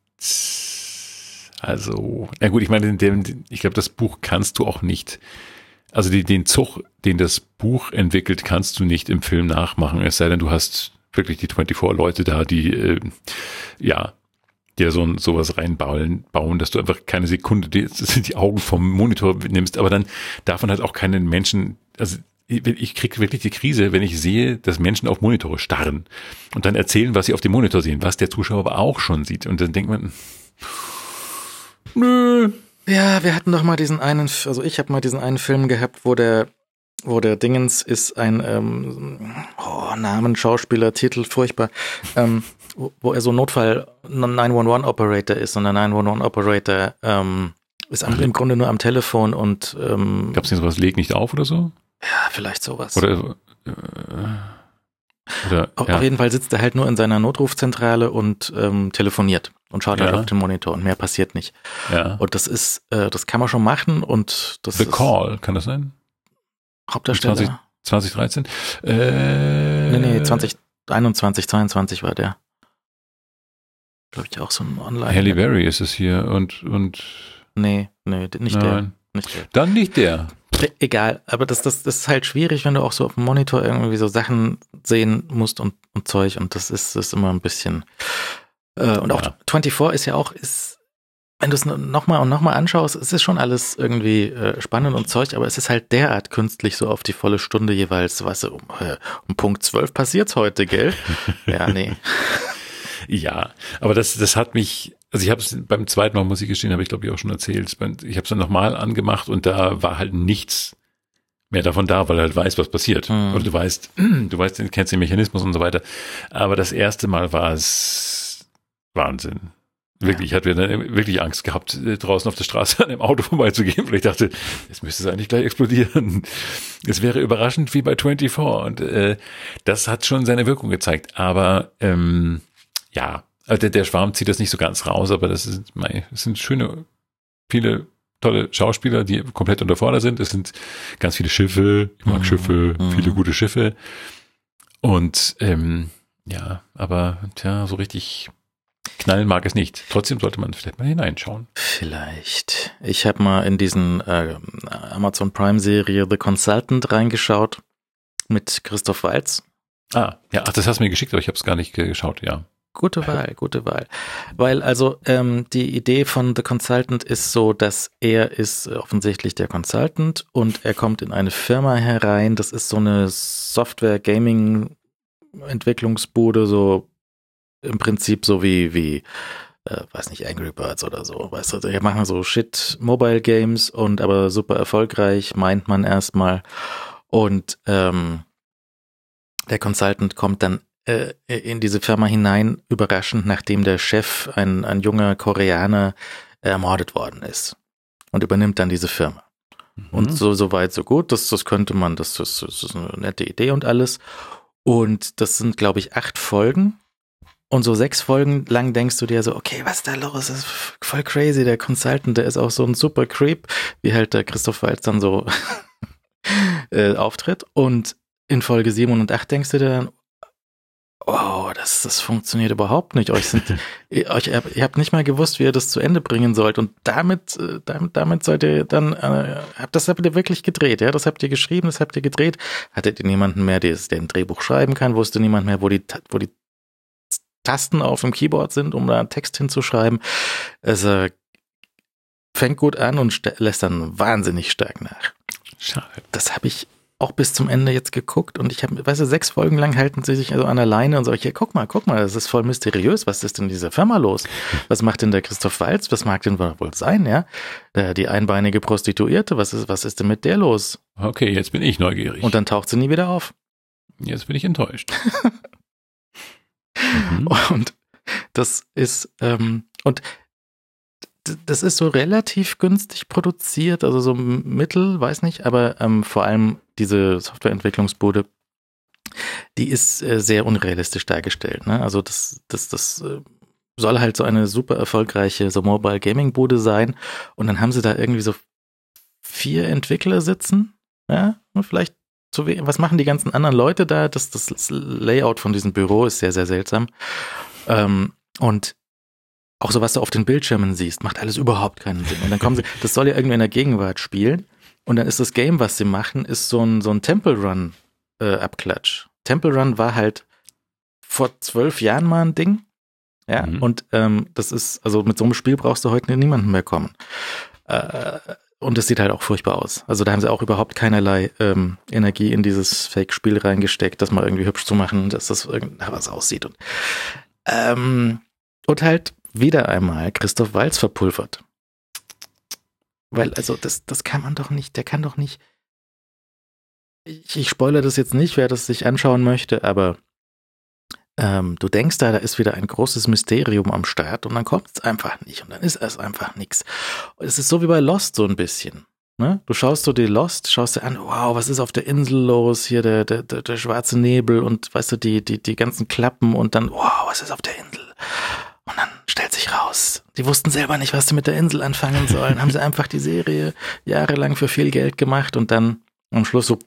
also, na gut, ich meine, ich glaube, das Buch kannst du auch nicht. Also die, den Zug, den das Buch entwickelt, kannst du nicht im Film nachmachen, es sei denn, du hast wirklich die 24-Leute da, die, äh, ja, dir so sowas reinbauen, bauen, dass du einfach keine Sekunde die, die Augen vom Monitor nimmst, aber dann darf man halt auch keinen Menschen, also ich kriege wirklich die Krise, wenn ich sehe, dass Menschen auf Monitore starren und dann erzählen, was sie auf dem Monitor sehen, was der Zuschauer aber auch schon sieht. Und dann denkt man, nö. Ja, wir hatten doch mal diesen einen, also ich habe mal diesen einen Film gehabt, wo der, wo der Dingens ist ein ähm, oh, Namen, Schauspieler, Titel, furchtbar, ähm, wo, wo er so Notfall 911 Operator ist und der 911 Operator ähm, ist am, im Grunde nur am Telefon und ähm, gab's nicht sowas, leg nicht auf oder so? Ja, vielleicht sowas. Oder, äh, oder auf, ja. auf, jeden Fall sitzt er halt nur in seiner Notrufzentrale und ähm, telefoniert und schaut halt ja. halt auf den Monitor und mehr passiert nicht. Ja. Und das ist, äh, das kann man schon machen und das The ist Call, kann das sein? Hauptdarsteller. 20, 2013? Äh, nee, nee, 2021, 22 war der. Glaube ich auch so ein Online. Halle Berry ist es hier und, und. Nee, nee, nicht Nein. der. Nicht der. Dann nicht der. Egal, aber das, das, das ist halt schwierig, wenn du auch so auf dem Monitor irgendwie so Sachen sehen musst und, und Zeug und das ist, ist immer ein bisschen. Äh, und auch ja. 24 ist ja auch, ist, wenn du es nochmal und nochmal anschaust, es ist schon alles irgendwie äh, spannend und Zeug, aber es ist halt derart künstlich so auf die volle Stunde jeweils, weißt du, um, äh, um Punkt 12 passiert's heute, gell? ja, nee. ja, aber das, das hat mich, also ich habe es beim zweiten Mal, muss ich gestehen, habe ich glaube ich auch schon erzählt. Ich habe es dann nochmal angemacht und da war halt nichts mehr davon da, weil er halt weiß, was passiert. Mhm. Oder du weißt, du weißt, du kennst den Mechanismus und so weiter. Aber das erste Mal war es Wahnsinn. Wirklich, ja. ich hatte dann wirklich Angst gehabt, äh, draußen auf der Straße an dem Auto vorbeizugehen, weil ich dachte, jetzt müsste es eigentlich gleich explodieren. Es wäre überraschend wie bei 24 und äh, das hat schon seine Wirkung gezeigt. Aber ähm, ja, also der, der Schwarm zieht das nicht so ganz raus, aber das, ist, das sind schöne, viele tolle Schauspieler, die komplett unterfordert sind. Es sind ganz viele Schiffe, ich mag mhm. Schiffe, mhm. viele gute Schiffe. Und ähm, ja, aber tja, so richtig knallen mag es nicht. Trotzdem sollte man vielleicht mal hineinschauen. Vielleicht. Ich habe mal in diesen äh, Amazon Prime Serie The Consultant reingeschaut mit Christoph Walz. Ah, ja, ach, das hast du mir geschickt, aber ich habe es gar nicht geschaut, ja. Gute Wahl, gute Wahl. Weil also ähm, die Idee von The Consultant ist so, dass er ist offensichtlich der Consultant und er kommt in eine Firma herein. Das ist so eine Software-Gaming-Entwicklungsbude, so im Prinzip so wie, wie äh, weiß nicht, Angry Birds oder so. Weißt du, die machen so Shit Mobile Games und aber super erfolgreich, meint man erstmal. Und ähm, der Consultant kommt dann äh, in diese Firma hinein, überraschend, nachdem der Chef, ein, ein junger Koreaner, ermordet worden ist. Und übernimmt dann diese Firma. Mhm. Und so, so weit, so gut. Das, das könnte man, das, das, das ist eine nette Idee und alles. Und das sind, glaube ich, acht Folgen. Und so sechs Folgen lang denkst du dir so, okay, was ist da los? Das ist voll crazy. Der Consultant, der ist auch so ein super Creep, wie halt der Christoph Waltz dann so äh, auftritt. Und in Folge sieben und acht denkst du dir dann, oh, das, das funktioniert überhaupt nicht. Euch sind, euch, ihr habt nicht mal gewusst, wie ihr das zu Ende bringen sollt. Und damit, äh, damit, damit seid ihr dann, äh, das habt ihr wirklich gedreht, ja? Das habt ihr geschrieben, das habt ihr gedreht. Hattet ihr niemanden mehr, der, der ein Drehbuch schreiben kann? Wusste niemand mehr, wo die, wo die Tasten auf dem Keyboard sind, um da einen Text hinzuschreiben? Es äh, fängt gut an und lässt dann wahnsinnig stark nach. Schade. Das habe ich auch bis zum Ende jetzt geguckt und ich habe, weißt du, sechs Folgen lang halten sie sich also an der Leine und so, hier, guck mal, guck mal, das ist voll mysteriös, was ist denn in dieser Firma los? Was macht denn der Christoph Walz? Was mag denn wohl sein, ja? Die einbeinige Prostituierte, was ist, was ist denn mit der los? Okay, jetzt bin ich neugierig. Und dann taucht sie nie wieder auf. Jetzt bin ich enttäuscht. mhm. Und das ist, ähm, und das ist so relativ günstig produziert, also so mittel, weiß nicht, aber ähm, vor allem diese Softwareentwicklungsbude, die ist äh, sehr unrealistisch dargestellt. Ne? Also das, das, das äh, soll halt so eine super erfolgreiche so Mobile Gaming Bude sein und dann haben sie da irgendwie so vier Entwickler sitzen, ja, und vielleicht zu was machen die ganzen anderen Leute da? Das, das Layout von diesem Büro ist sehr, sehr seltsam. Ähm, und auch so, was du auf den Bildschirmen siehst, macht alles überhaupt keinen Sinn. Und dann kommen sie, das soll ja irgendwie in der Gegenwart spielen. Und dann ist das Game, was sie machen, ist so ein, so ein Temple Run äh, Abklatsch. Temple Run war halt vor zwölf Jahren mal ein Ding. Ja, Mhm. und ähm, das ist, also mit so einem Spiel brauchst du heute niemanden mehr kommen. Äh, und es sieht halt auch furchtbar aus. Also da haben sie auch überhaupt keinerlei ähm, Energie in dieses Fake-Spiel reingesteckt, das mal irgendwie hübsch zu machen, dass das irgendwas aussieht. Und, ähm, und halt wieder einmal Christoph Walz verpulvert. Weil, also, das, das kann man doch nicht, der kann doch nicht. Ich, ich spoilere das jetzt nicht, wer das sich anschauen möchte, aber ähm, du denkst da, da ist wieder ein großes Mysterium am Start und dann kommt es einfach nicht und dann ist es einfach nichts. Es ist so wie bei Lost so ein bisschen. Ne? Du schaust so die Lost, schaust dir an, wow, was ist auf der Insel los? Hier der, der, der, der schwarze Nebel und weißt du, die, die, die ganzen Klappen und dann, wow, was ist auf der Insel? Und dann stellt sich raus, die wussten selber nicht, was sie mit der Insel anfangen sollen. Haben sie einfach die Serie jahrelang für viel Geld gemacht und dann am Schluss so,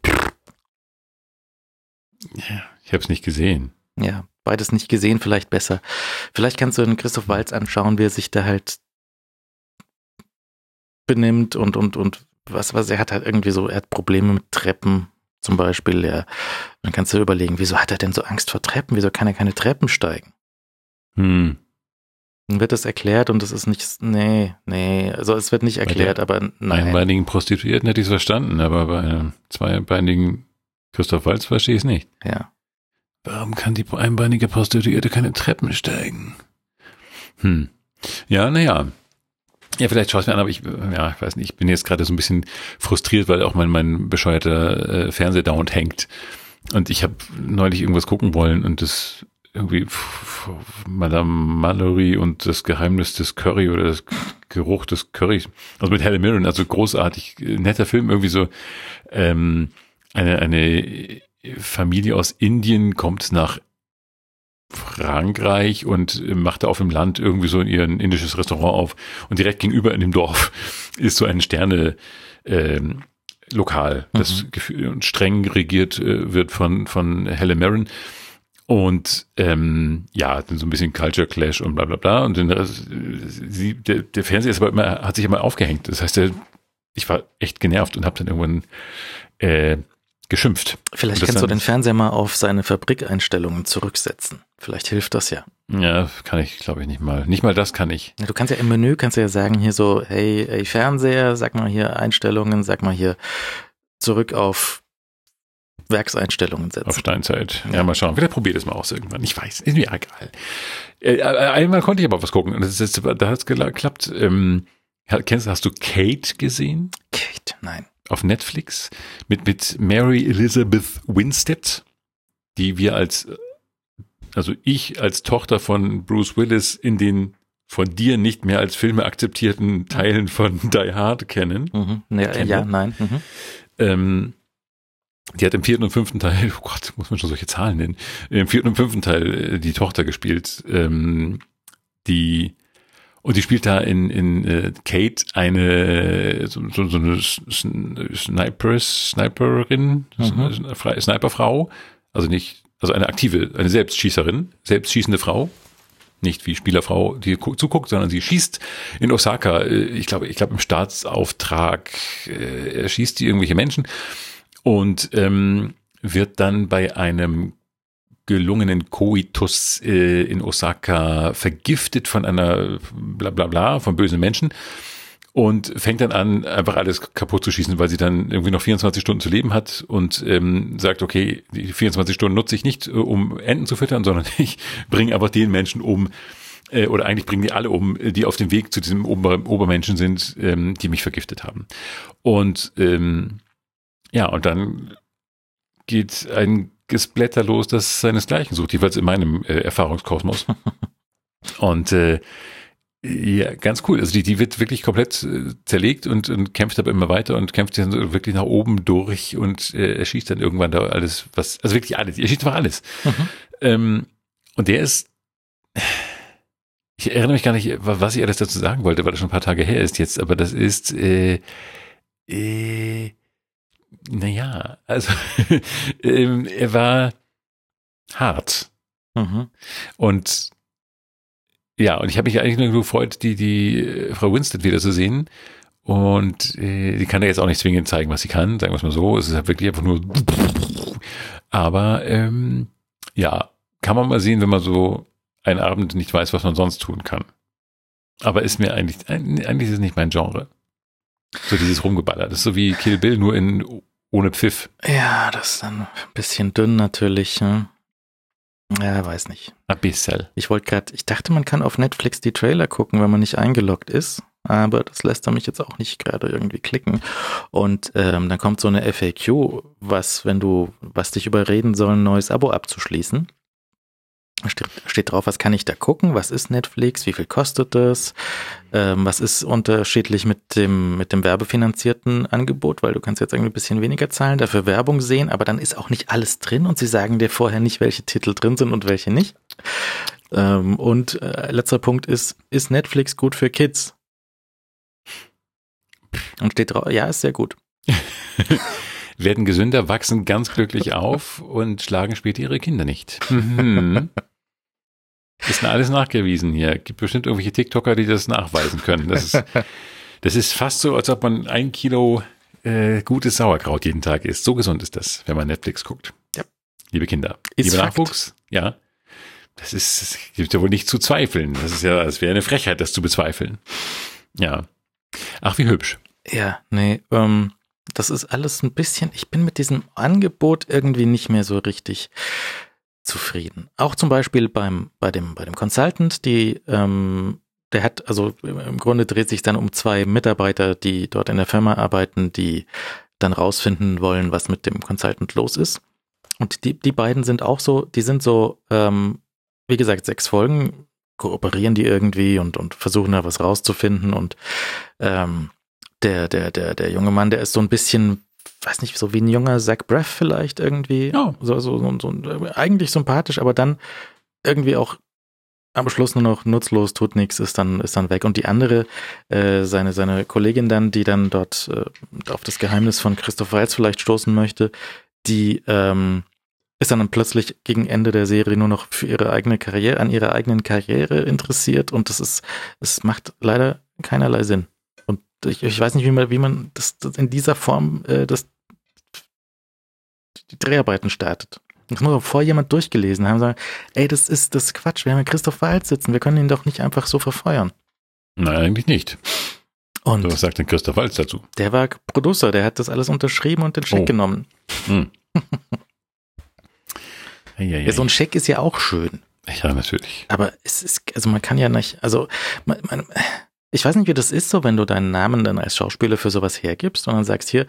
Ja, ich habe es nicht gesehen. ja, beides nicht gesehen, vielleicht besser. Vielleicht kannst du den Christoph Walz anschauen, wie er sich da halt benimmt und, und, und was, was er hat halt irgendwie so, er hat Probleme mit Treppen zum Beispiel, ja. Dann kannst du überlegen, wieso hat er denn so Angst vor Treppen? Wieso kann er keine Treppen steigen? Hm. Dann wird das erklärt und es ist nicht, nee, nee, also es wird nicht erklärt, aber nein. Einbeinigen Prostituierten hätte ich es verstanden, aber bei einem zweibeinigen Christoph Walz verstehe ich es nicht. Ja. Warum kann die einbeinige Prostituierte keine Treppen steigen? Hm. Ja, naja. Ja, vielleicht schaue ich mir an, aber ich, ja, ich weiß nicht, ich bin jetzt gerade so ein bisschen frustriert, weil auch mein, mein bescheuerter äh, Fernseher dauernd hängt. Und ich habe neulich irgendwas gucken wollen und das irgendwie Madame Mallory und das Geheimnis des Curry oder das Geruch des Currys, also mit Helen Mirren, also großartig, äh, netter Film, irgendwie so ähm, eine, eine Familie aus Indien kommt nach Frankreich und macht da auf dem Land irgendwie so ein indisches Restaurant auf und direkt gegenüber in dem Dorf ist so ein Sterne ähm, Lokal, das und streng regiert äh, wird von von Helen Mirren und ähm, ja, dann so ein bisschen Culture Clash und bla bla bla und dann, äh, sie, der, der Fernseher ist aber immer, hat sich immer aufgehängt. Das heißt, der, ich war echt genervt und habe dann irgendwann äh, geschimpft. Vielleicht kannst du den Fernseher mal auf seine Fabrikeinstellungen zurücksetzen. Vielleicht hilft das ja. Ja, kann ich, glaube ich, nicht mal. Nicht mal das kann ich. Ja, Du kannst ja im Menü, kannst ja sagen hier so, hey, hey Fernseher, sag mal hier Einstellungen, sag mal hier zurück auf Werkseinstellungen setzen. Auf Steinzeit. Ja, mal schauen. Vielleicht probier das mal aus irgendwann. Ich weiß, ist mir egal. Äh, äh, einmal konnte ich aber was gucken das ist, da hat es geklappt. Ähm, kennst, hast du Kate gesehen? Kate, nein. Auf Netflix mit, mit Mary Elizabeth Winstead, die wir als, also ich als Tochter von Bruce Willis in den von dir nicht mehr als Filme akzeptierten Teilen von Die Hard kennen. Mhm. Ja, ja nein. Mhm. Ähm, die hat im vierten und fünften Teil, oh Gott, muss man schon solche Zahlen nennen, im vierten und fünften Teil äh, die Tochter gespielt, ähm, die und die spielt da in, in äh, Kate eine so, so, so eine Snipers, Sniperin, Mhm. Sniperfrau, also nicht, also eine aktive, eine Selbstschießerin, selbstschießende Frau, nicht wie Spielerfrau, die gu- zuguckt, sondern sie schießt in Osaka, äh, ich glaube, ich glaube im Staatsauftrag, äh, erschießt die irgendwelche Menschen. Und ähm, wird dann bei einem gelungenen Koitus äh, in Osaka vergiftet von einer bla bla bla, von bösen Menschen und fängt dann an, einfach alles kaputt zu schießen, weil sie dann irgendwie noch 24 Stunden zu leben hat und ähm, sagt, okay, die 24 Stunden nutze ich nicht, äh, um Enten zu füttern, sondern ich bringe einfach den Menschen um, äh, oder eigentlich bringen die alle um, die auf dem Weg zu diesem Ober Obermenschen sind, ähm, die mich vergiftet haben. Und ähm, ja, und dann geht ein Gesplatter los, das seinesgleichen sucht, jeweils in meinem äh, Erfahrungskosmos. Und äh, ja, ganz cool. Also die, die wird wirklich komplett äh, zerlegt und, und kämpft aber immer weiter und kämpft dann wirklich nach oben durch und äh, erschießt dann irgendwann da alles, was, also wirklich alles. Er schießt einfach alles. Mhm. Ähm, und der ist, ich erinnere mich gar nicht, was ich alles dazu sagen wollte, weil das schon ein paar Tage her ist jetzt, aber das ist, äh, äh, naja, also ähm, er war hart. Mhm. Und ja, und ich habe mich eigentlich nur gefreut, die, die äh, Frau Winston wieder zu sehen. Und äh, die kann ja jetzt auch nicht zwingend zeigen, was sie kann, sagen wir es mal so. Es ist halt wirklich einfach nur. Aber ähm, ja, kann man mal sehen, wenn man so einen Abend nicht weiß, was man sonst tun kann. Aber ist mir eigentlich, eigentlich ist es nicht mein Genre. So dieses Rumgeballer. Das ist so wie Kill Bill, nur in ohne Pfiff. Ja, das ist dann ein bisschen dünn natürlich. Ne? Ja, weiß nicht. Ein bisschen. Ich wollte gerade, ich dachte, man kann auf Netflix die Trailer gucken, wenn man nicht eingeloggt ist. Aber das lässt er mich jetzt auch nicht gerade irgendwie klicken. Und ähm, dann kommt so eine FAQ, was, wenn du, was dich überreden soll, ein neues Abo abzuschließen. Steht, drauf, was kann ich da gucken? Was ist Netflix? Wie viel kostet das? Ähm, was ist unterschiedlich mit dem, mit dem werbefinanzierten Angebot? Weil du kannst jetzt irgendwie ein bisschen weniger zahlen, dafür Werbung sehen, aber dann ist auch nicht alles drin und sie sagen dir vorher nicht, welche Titel drin sind und welche nicht. Ähm, und äh, letzter Punkt ist, ist Netflix gut für Kids? Und steht drauf, ja, ist sehr gut. Werden gesünder, wachsen ganz glücklich auf und schlagen später ihre Kinder nicht. Mhm. Ist alles nachgewiesen hier. Gibt bestimmt irgendwelche TikToker, die das nachweisen können. Das ist, das ist fast so, als ob man ein Kilo äh, gutes Sauerkraut jeden Tag isst. So gesund ist das, wenn man Netflix guckt. Ja. Liebe Kinder, Ist lieber Fakt. Nachwuchs, ja. Das ist, das gibt ja wohl nicht zu zweifeln. Das ist ja, es wäre eine Frechheit, das zu bezweifeln. Ja. Ach, wie hübsch. Ja, nee, ähm, das ist alles ein bisschen, ich bin mit diesem Angebot irgendwie nicht mehr so richtig zufrieden. Auch zum Beispiel beim, bei dem, bei dem Consultant, die, ähm, der hat, also im Grunde dreht sich dann um zwei Mitarbeiter, die dort in der Firma arbeiten, die dann rausfinden wollen, was mit dem Consultant los ist. Und die, die beiden sind auch so, die sind so, ähm, wie gesagt, sechs Folgen, kooperieren die irgendwie und, und versuchen da was rauszufinden und ähm, der, der, der, der junge Mann, der ist so ein bisschen, weiß nicht, so wie ein junger Zach Braff vielleicht irgendwie. Ja. So, so, so, so, eigentlich sympathisch, aber dann irgendwie auch am Schluss nur noch nutzlos, tut nichts, ist dann, ist dann weg. Und die andere, äh, seine, seine Kollegin dann, die dann dort äh, auf das Geheimnis von Christoph Waltz vielleicht stoßen möchte, die ähm, ist dann plötzlich gegen Ende der Serie nur noch für ihre eigene Karriere, an ihrer eigenen Karriere interessiert und das ist, es macht leider keinerlei Sinn. Und ich, ich weiß nicht, wie man, wie man das, das in dieser Form äh, das, die Dreharbeiten startet. Das muss bevor jemand durchgelesen haben, sagen, ey, das ist das ist Quatsch, wir haben ja Christoph Waltz sitzen, wir können ihn doch nicht einfach so verfeuern. Nein, eigentlich nicht. Und So, was sagt denn Christoph Waltz dazu? der war Producer, der hat das alles unterschrieben und den Scheck Oh. genommen. Hm. ja, Ja, so ein Scheck ist ja auch schön. ja, natürlich. Aber es ist, also man kann ja nicht, also man, man, ich weiß nicht, wie das ist, so wenn du deinen Namen dann als Schauspieler für sowas hergibst und dann sagst hier,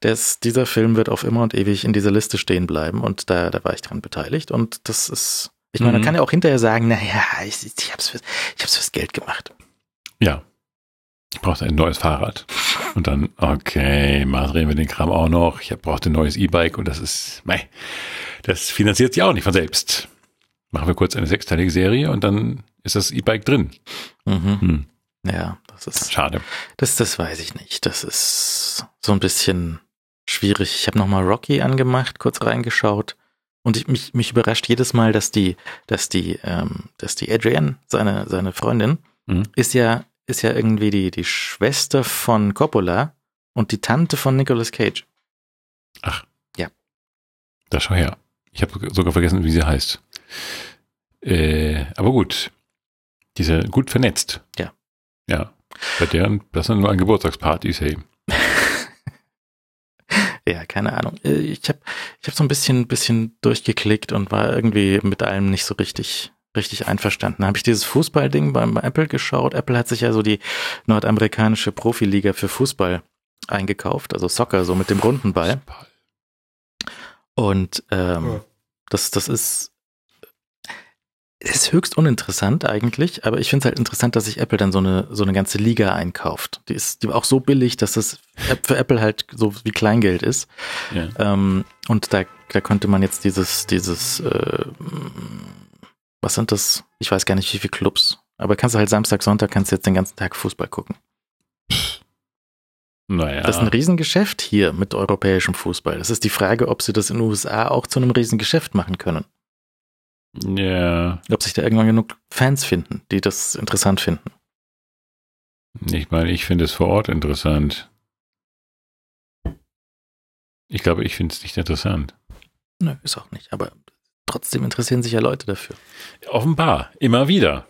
das, dieser Film wird auf immer und ewig in dieser Liste stehen bleiben und da, da war ich dran beteiligt und das ist, ich meine, man Mhm. kann ja auch hinterher sagen, naja, ich, ich hab's, für, ich hab's fürs Geld gemacht. Ja. Ich brauchte ein neues Fahrrad. Und dann, okay, mal drehen wir den Kram auch noch. Ich brauchte ein neues E-Bike und das ist, mei, das finanziert sich auch nicht von selbst. Machen wir kurz eine sechsteilige Serie und dann ist das E-Bike drin. Mhm. Hm, Ja, das ist, schade. das, das weiß ich nicht. Das ist so ein bisschen schwierig. Ich habe nochmal Rocky angemacht, kurz reingeschaut. Und ich, mich, mich überrascht jedes Mal, dass die, dass die, ähm, dass die Adrienne, seine, seine Freundin, Mhm. ist ja, ist ja irgendwie die, die Schwester von Coppola und die Tante von Nicolas Cage. Da schau her. Ich habe sogar vergessen, wie sie heißt. Äh, aber gut. Die ist ja gut vernetzt. Ja. Ja. Bei deren, das sind nur an Geburtstagspartys, hey. Ja, keine Ahnung. Ich habe ich hab so ein bisschen, bisschen durchgeklickt und war irgendwie mit allem nicht so richtig, richtig einverstanden. Habe ich dieses Fußballding beim bei Apple geschaut. Apple hat sich ja so die nordamerikanische Profiliga für Fußball eingekauft, also Soccer, so mit dem runden Ball. Und ähm, Ja. das, das ist, ist höchst uninteressant eigentlich, aber ich finde es halt interessant, dass sich Apple dann so eine, so eine ganze Liga einkauft. Die ist die war auch so billig, dass das für Apple halt so wie Kleingeld ist. Ja. Ähm, und da, da könnte man jetzt dieses, dieses, äh, was sind das? Ich weiß gar nicht, wie viele Clubs. Aber kannst du halt Samstag, Sonntag kannst du jetzt den ganzen Tag Fußball gucken. Naja. Das ist ein Riesengeschäft hier mit europäischem Fußball. Das ist die Frage, ob sie das in den USA auch zu einem Riesengeschäft machen können. Ja. Ob sich da irgendwann genug Fans finden, die das interessant finden. Ich meine, ich finde es vor Ort interessant. Ich glaube, ich finde es nicht interessant. Nö, ist auch nicht. Aber trotzdem interessieren sich ja Leute dafür. Offenbar, immer wieder.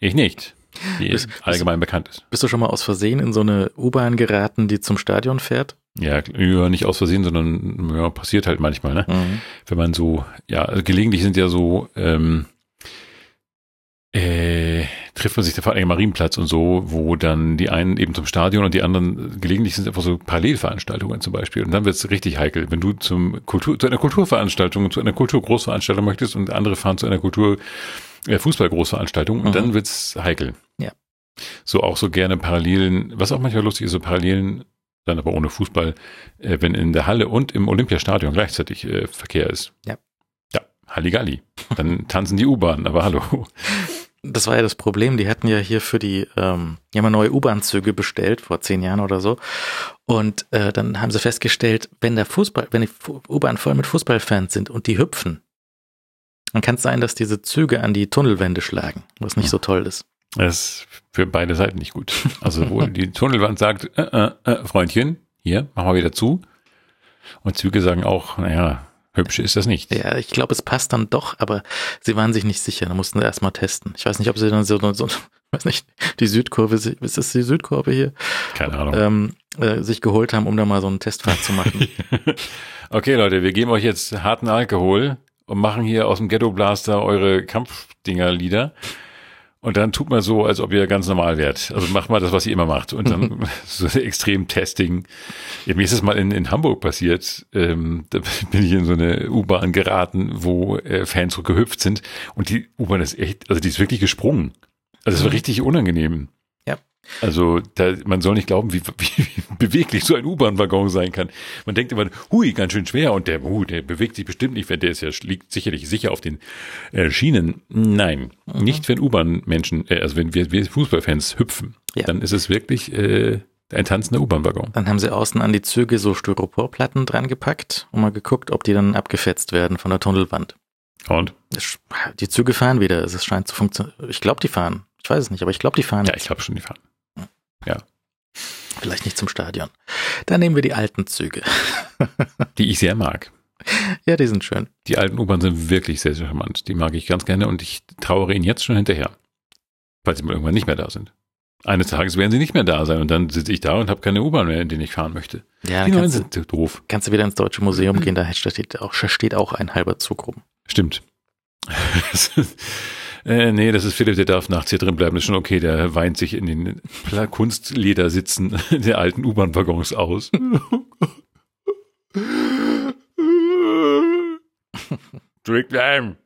Ich nicht, wie Bist- allgemein bekannt ist. Bist du schon mal aus Versehen in so eine U-Bahn geraten, die zum Stadion fährt? Ja, nicht aus Versehen, sondern ja, passiert halt manchmal, ne? Mhm. Wenn man so, ja, also gelegentlich sind ja so, ähm, äh, trifft man sich da vor allem am Marienplatz und so, wo dann die einen eben zum Stadion und die anderen, gelegentlich sind einfach so Parallelveranstaltungen zum Beispiel. Und dann wird es richtig heikel, wenn du zum Kultur, zu einer Kulturveranstaltung, zu einer Kulturgroßveranstaltung möchtest und andere fahren zu einer Kultur, äh, Fußballgroßveranstaltung und Mhm. dann wird's heikel. Ja. So auch so gerne Parallelen, was auch manchmal lustig ist, so Parallelen, dann aber ohne Fußball, äh, wenn in der Halle und im Olympiastadion gleichzeitig äh, Verkehr ist. Ja. Ja, Halligalli. Dann tanzen die U-Bahn, aber hallo. Das war ja das Problem. Die hatten ja hier für die, ähm, die haben ja neue U-Bahn-Züge bestellt, vor zehn Jahren oder so. Und äh, dann haben sie festgestellt, wenn der Fußball, wenn die U-Bahn voll mit Fußballfans sind und die hüpfen, dann kann es sein, dass diese Züge an die Tunnelwände schlagen, was nicht so toll ist. Das ist für beide Seiten nicht gut. Also wo die Tunnelwand sagt, äh, äh, äh, Freundchen, hier, machen wir wieder zu. Und Züge sagen auch, naja, hübsch ist das nicht. Ja, ich glaube, es passt dann doch, aber sie waren sich nicht sicher. Da mussten sie erstmal testen. Ich weiß nicht, ob sie dann so, so weiß nicht, die Südkurve, ist das die Südkurve hier, Keine Ahnung. ähm, äh, sich geholt haben, um da mal so einen Testfahrt zu machen. Okay, Leute, wir geben euch jetzt harten Alkohol und machen hier aus dem Ghetto Blaster eure Kampfdinger-Lieder. Und dann tut mal so, als ob ihr ganz normal wärt. Also macht mal das, was ihr immer macht. Und dann so extrem Testing. Ja, mir ist es mal in, in Hamburg passiert. Ähm, da bin ich in so eine U-Bahn geraten, wo äh, Fans so gehüpft sind. Und die U-Bahn ist echt, also die ist wirklich gesprungen. Also es war Mhm. richtig unangenehm. Also da, man soll nicht glauben, wie, wie, wie beweglich so ein U-Bahn-Waggon sein kann. Man denkt immer, hui, ganz schön schwer und der, hu, der bewegt sich bestimmt nicht, wenn der ist ja liegt sicherlich sicher auf den äh, Schienen. Nein, Mhm. nicht wenn U-Bahn-Menschen, äh, also wenn wir, wir Fußballfans hüpfen, Ja. dann ist es wirklich äh, ein tanzender U-Bahn-Waggon. Dann haben sie außen an die Züge so Styroporplatten dran gepackt und mal geguckt, ob die dann abgefetzt werden von der Tunnelwand. Und Die Züge fahren wieder. Es scheint zu funktionieren. Ich glaube, die fahren. Ich weiß es nicht, aber ich glaube, die fahren. ja, ich glaube schon, die fahren. Vielleicht nicht zum Stadion. Dann nehmen wir die alten Züge. Die ich sehr mag. Ja, die sind schön. Die alten U-Bahn sind wirklich sehr, sehr charmant. Die mag ich ganz gerne und ich trauere ihnen jetzt schon hinterher. Falls sie mal irgendwann nicht mehr da sind. Eines Tages werden sie nicht mehr da sein und dann sitze ich da und habe keine U-Bahn mehr, in die ich fahren möchte. Ja, Die neuen kannst, du, sind doof. kannst du wieder ins Deutsche Museum gehen. Da steht auch, steht auch ein halber Zug rum. Stimmt. äh, nee, das ist Philipp, der darf nachts hier drin bleiben. Das ist schon okay. Der weint sich in den Kunstledersitzen der alten U-Bahn-Waggons aus. Drink time.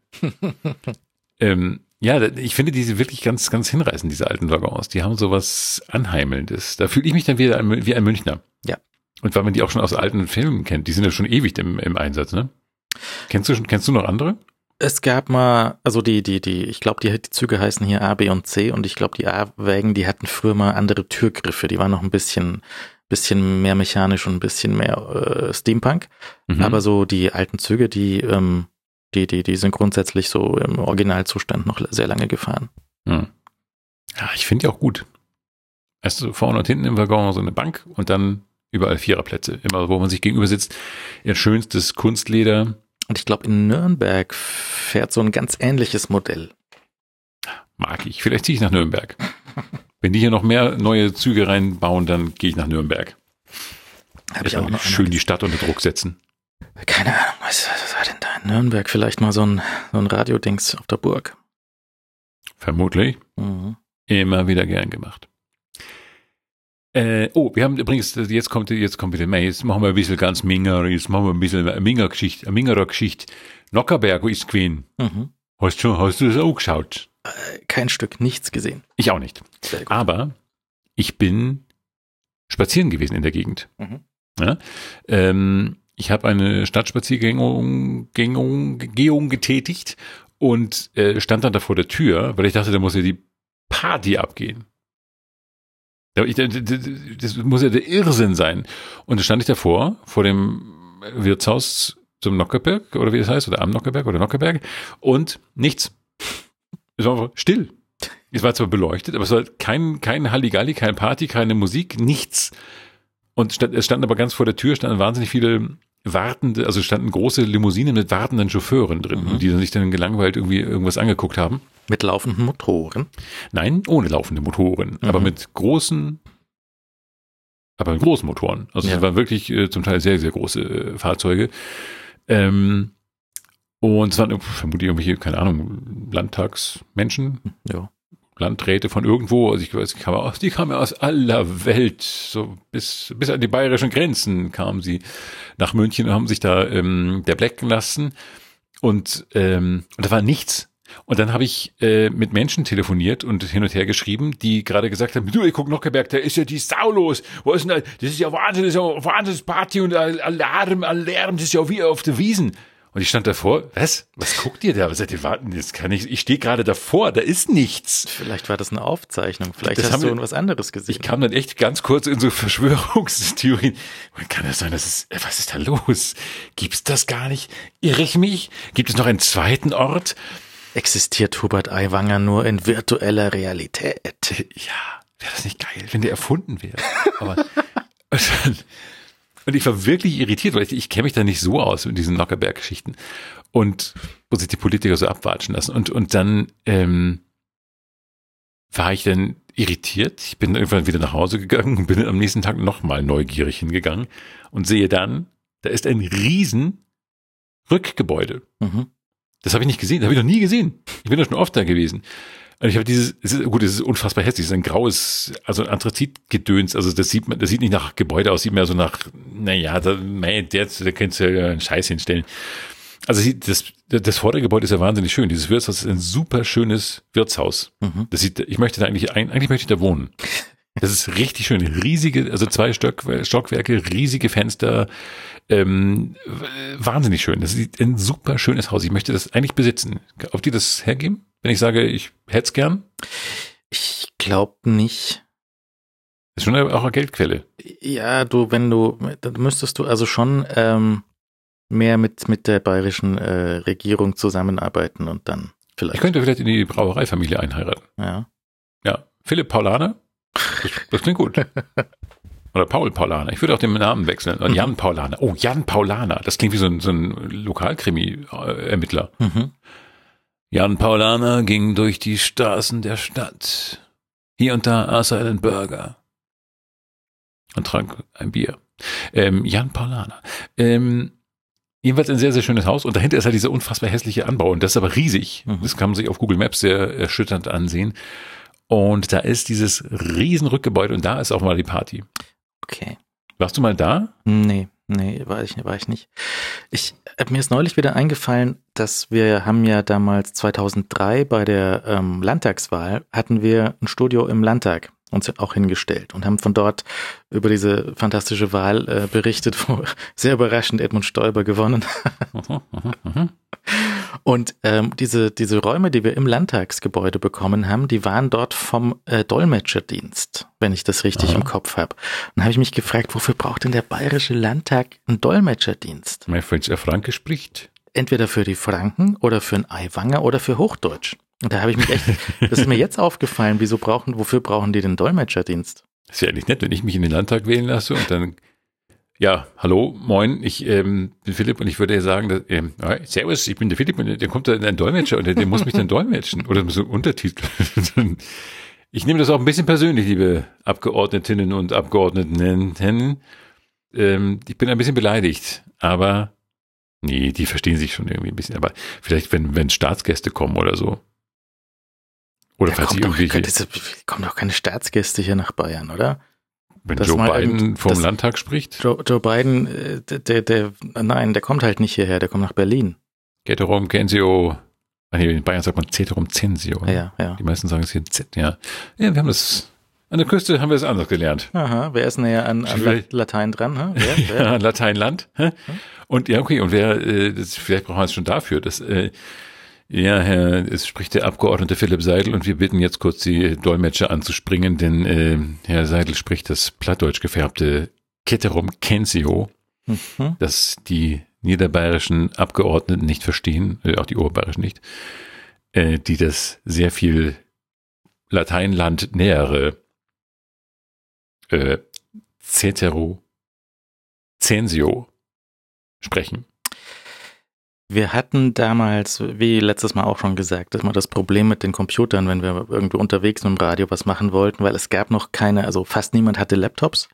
ähm, ja, ich finde diese wirklich ganz, ganz hinreißend, diese alten Waggons. Die haben sowas Anheimelndes. Da fühle ich mich dann wieder ein- wie ein Münchner. Ja. Und weil man die auch schon aus alten Filmen kennt, die sind ja schon ewig im, im Einsatz, ne? Kennst du schon, kennst du noch andere? Es gab mal, also die, die, die, ich glaube, die, die Züge heißen hier A, B und C und ich glaube, die A-Wägen, die hatten früher mal andere Türgriffe. Die waren noch ein bisschen, bisschen mehr mechanisch und ein bisschen mehr äh, Steampunk. Mhm. Aber so die alten Züge, die, ähm, die, die, die sind grundsätzlich so im Originalzustand noch sehr lange gefahren. Hm. Ja, ich finde die auch gut. Du, vorne und hinten im Waggon so eine Bank und dann überall Viererplätze. Immer, wo man sich gegenüber sitzt. Ihr schönstes Kunstleder. Und ich glaube, in Nürnberg fährt so ein ganz ähnliches Modell. Mag ich. Vielleicht ziehe ich nach Nürnberg. Wenn die hier noch mehr neue Züge reinbauen, dann gehe ich nach Nürnberg. Habe ich auch noch schön die Stadt unter Druck setzen. Keine Ahnung, was, was war denn da in Nürnberg? Vielleicht mal so ein, so ein Radiodings auf der Burg. Vermutlich. Mhm. Immer wieder gern gemacht. Äh, oh, wir haben übrigens, jetzt kommt, jetzt kommt wieder May, jetzt machen wir ein bisschen ganz Minger, jetzt machen wir ein bisschen Minger-Geschichte, Mingerer-Geschichte. Nockerberg ist gewesen. Mhm. Hast du, hast du das auch geschaut? Kein Stück, nichts gesehen. Ich auch nicht. Aber ich bin spazieren gewesen in der Gegend. Mhm. Ja? Ähm, ich habe eine Stadtspaziergängung Gängung, Gehung getätigt und äh, stand dann da vor der Tür, weil ich dachte, da muss ja die Party abgehen. Das muss ja der Irrsinn sein. Und da stand ich davor, vor dem Wirtshaus zum Nockerberg, oder wie das heißt, oder am Nockerberg oder Nockerberg, und nichts. Es war einfach still. Es war zwar beleuchtet, aber es war kein, kein Halligalli, keine Party, keine Musik, nichts. Und stand, es standen aber ganz vor der Tür, standen wahnsinnig viele wartende, also standen große Limousinen mit wartenden Chauffeuren drin, Mhm. die sich dann gelangweilt irgendwie irgendwas angeguckt haben. Mit laufenden Motoren. Nein, ohne laufende Motoren, aber Mhm. mit großen, aber mit großen Motoren. Also Ja. es waren wirklich äh, zum Teil sehr, sehr große äh, Fahrzeuge. Ähm, und es waren vermutlich irgendwelche, keine Ahnung, Landtagsmenschen, Ja. Landräte von irgendwo. Also ich weiß, die kamen aus, die kamen aus aller Welt, so bis, bis an die bayerischen Grenzen kamen sie nach München und haben sich da ähm, der blecken lassen. Und, ähm, und da war nichts. Und dann habe ich äh, mit Menschen telefoniert und hin und her geschrieben, die gerade gesagt haben, du, ich guck Nockeberg, da ist ja die Sau los. Wo ist denn da? Das ist ja Wahnsinn, das ist ja Wahnsinns Party und Alarm, Alarm, das ist ja wie auf der Wiesen. Und ich stand davor, was? Was guckt ihr da? Was seid ihr warten? Das kann ich, ich stehe gerade davor, da ist nichts. Vielleicht war das eine Aufzeichnung. Vielleicht Das hast haben du wir- was anderes gesehen. Ich kam dann echt ganz kurz in so Verschwörungstheorien. Man kann das sein, das ist, äh, was ist da los? Gibt's das gar nicht? Irre ich mich? Gibt es noch einen zweiten Ort? Existiert Hubert Aiwanger nur in virtueller Realität? Ja, wäre das nicht geil, wenn der erfunden wäre. Aber und, ich war wirklich irritiert, weil ich, ich kenne mich da nicht so aus mit diesen Nockerberg-Geschichten und wo sich die Politiker so abwatschen lassen. Und und dann ähm, war ich dann irritiert. Ich bin irgendwann wieder nach Hause gegangen und bin am nächsten Tag nochmal neugierig hingegangen und sehe dann, da ist ein riesen Rückgebäude. Mhm. Das habe ich nicht gesehen, das habe ich noch nie gesehen. Ich bin doch schon oft da gewesen. Und ich habe dieses, es ist, gut, es ist unfassbar hässlich, es ist ein graues, also ein Anthrazitgedöns, also das sieht man, das sieht nicht nach Gebäude aus, sieht mehr so nach, naja, da, mei, der, da könntest du ja einen Scheiß hinstellen. Also das, das Vordergebäude ist ja wahnsinnig schön. Dieses Wirtshaus ist ein super schönes Wirtshaus. Mhm. Das sieht, ich möchte da eigentlich, ein- eigentlich möchte ich da wohnen. Das ist richtig schön. Riesige, also zwei Stock, Stockwerke, riesige Fenster, ähm, wahnsinnig schön. Das ist ein super schönes Haus. Ich möchte das eigentlich besitzen. Auf die das hergeben? Wenn ich sage, ich hätte es gern, Ich glaube nicht. ist schon auch eine Geldquelle. Ja, du, wenn du, dann müsstest du also schon ähm, mehr mit, mit der bayerischen äh, Regierung zusammenarbeiten und dann vielleicht. Ich könnte vielleicht in die Brauereifamilie einheiraten. ja. Ja. Philipp Paulaner? Das, klingt gut. Oder Paul Paulaner. Ich würde auch den Namen wechseln. Oder Jan Paulaner. Oh, Jan Paulaner. Das klingt wie so ein, so ein Lokalkrimi-Ermittler. Mhm. Jan Paulaner ging durch die Straßen der Stadt. Hier und da aß er einen Burger. Und trank ein Bier. Ähm, Jan Paulaner. Ähm, jedenfalls ein sehr, sehr schönes Haus. Und dahinter ist halt dieser unfassbar hässliche Anbau. Und das ist aber riesig. Mhm. Das kann man sich auf Google Maps sehr erschütternd ansehen. Und da ist dieses riesen Rückgebäude und da ist auch mal die Party. Okay. Warst du mal da? Nee, nee, war ich, war ich nicht. Ich, äh, mir ist neulich wieder eingefallen, dass wir haben ja damals 2003 bei der ähm, Landtagswahl hatten wir ein Studio im Landtag uns auch hingestellt und haben von dort über diese fantastische Wahl äh, berichtet, wo sehr überraschend Edmund Stoiber gewonnen Mhm, mhm, mhm. Und ähm, diese, diese Räume, die wir im Landtagsgebäude bekommen haben, die waren dort vom äh, Dolmetscherdienst, wenn ich das richtig Aha. im Kopf habe. Und habe ich mich gefragt, wofür braucht denn der Bayerische Landtag einen Dolmetscherdienst? Mein Freund der Franke spricht. Entweder für die Franken oder für ein Eiwanger oder für Hochdeutsch. Und da habe ich mich echt, das ist mir jetzt aufgefallen, wieso brauchen, wofür brauchen die den Dolmetscherdienst? Das ist ja eigentlich nett, wenn ich mich in den Landtag wählen lasse und dann, ja, hallo, moin, ich ähm, bin Philipp und ich würde ja sagen, dass, ähm, servus, ich bin der Philipp und dann kommt da ein Dolmetscher und der, der muss mich dann dolmetschen oder so Untertitel. ich nehme das auch ein bisschen persönlich, liebe Abgeordnetinnen und Abgeordneten. Ähm, ich bin ein bisschen beleidigt, aber nee, die verstehen sich schon irgendwie ein bisschen. Aber vielleicht, wenn, wenn Staatsgäste kommen oder so. Oder Da falls ich kommt doch, irgendwelche, das kommen doch keine Staatsgäste hier nach Bayern, oder? Wenn Joe Biden vom Landtag spricht. Joe, Joe Biden, äh, der, der, der, nein, der kommt halt nicht hierher, der kommt nach Berlin. Ceterum censeo. Ah, nee, in Bayern sagt man Ceterum censeo. Ja, ja, ja. Die meisten sagen es hier Z, ja. Ja, wir haben das, an der Küste haben wir es anders gelernt. Aha, wer ist näher an, an Latein dran? Hä? Wer, wer? Ja, Lateinland. hä? Und ja, okay, und wer, äh, das, vielleicht brauchen wir es schon dafür, dass, äh, ja, Herr, es spricht der Abgeordnete Philipp Seidel und wir bitten jetzt kurz die Dolmetscher anzuspringen, denn äh, Herr Seidel spricht das plattdeutsch gefärbte Ceterum censeo, Mhm. das die niederbayerischen Abgeordneten nicht verstehen, äh, auch die oberbayerischen nicht, äh, die das sehr viel Lateinland nähere äh, Cetero Exensio sprechen. Wir hatten damals, wie letztes Mal auch schon gesagt, dass man das Problem mit den Computern, wenn wir irgendwie unterwegs mit dem Radio was machen wollten, weil es gab noch keine, also fast niemand hatte Laptops.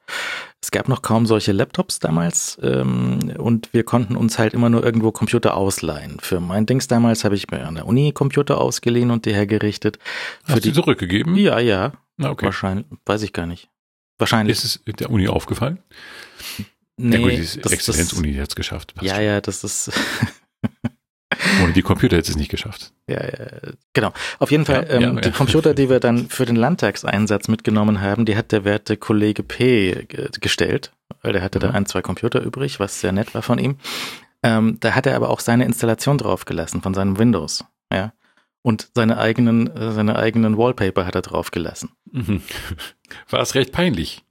Es gab noch kaum solche Laptops damals ähm, und wir konnten uns halt immer nur irgendwo Computer ausleihen. Für mein Dings damals habe ich mir an der Uni Computer ausgeliehen und die hergerichtet. Für Hast die du zurückgegeben? Ja, ja. Na, okay. Wahrscheinlich, weiß ich gar nicht. Wahrscheinlich. Ist es der Uni aufgefallen? nee, ja gut, die Exzellenzuni hat es geschafft. Passt Ja, ja, das ist schon. Ohne die Computer hätte es nicht geschafft. Ja, ja, genau. Auf jeden Fall, Ja, ähm, ja, ja. die Computer, die wir dann für den Landtagseinsatz mitgenommen haben, die hat der werte Kollege P. ge- gestellt, weil der hatte da Mhm. ein, zwei Computer übrig, was sehr nett war von ihm. Ähm, da hat er aber auch seine Installation draufgelassen von seinem Windows, ja. Und seine eigenen, äh, seine eigenen Wallpaper hat er draufgelassen. Mhm. War es recht peinlich.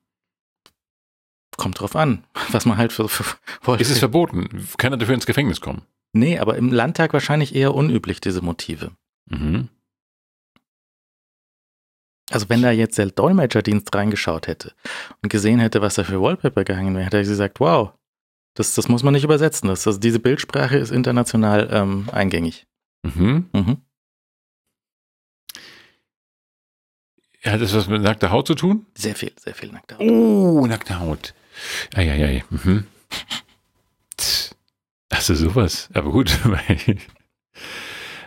Kommt drauf an, was man halt für, für Wallpaper. Ist es verboten? Kann er dafür ins Gefängnis kommen? Nee, aber im Landtag wahrscheinlich eher unüblich, diese Motive. Mhm. Also wenn da jetzt der Dolmetscherdienst reingeschaut hätte und gesehen hätte, was da für Wallpaper gehangen wäre, hätte er gesagt, wow, das, das muss man nicht übersetzen. Das, also diese Bildsprache ist international ähm, eingängig. Mhm. Mhm. Hat das was mit nackter Haut zu tun? Sehr viel, sehr viel nackte Haut. Oh, nackte Haut. Eieiei. Mhm. Achso, sowas. Aber gut.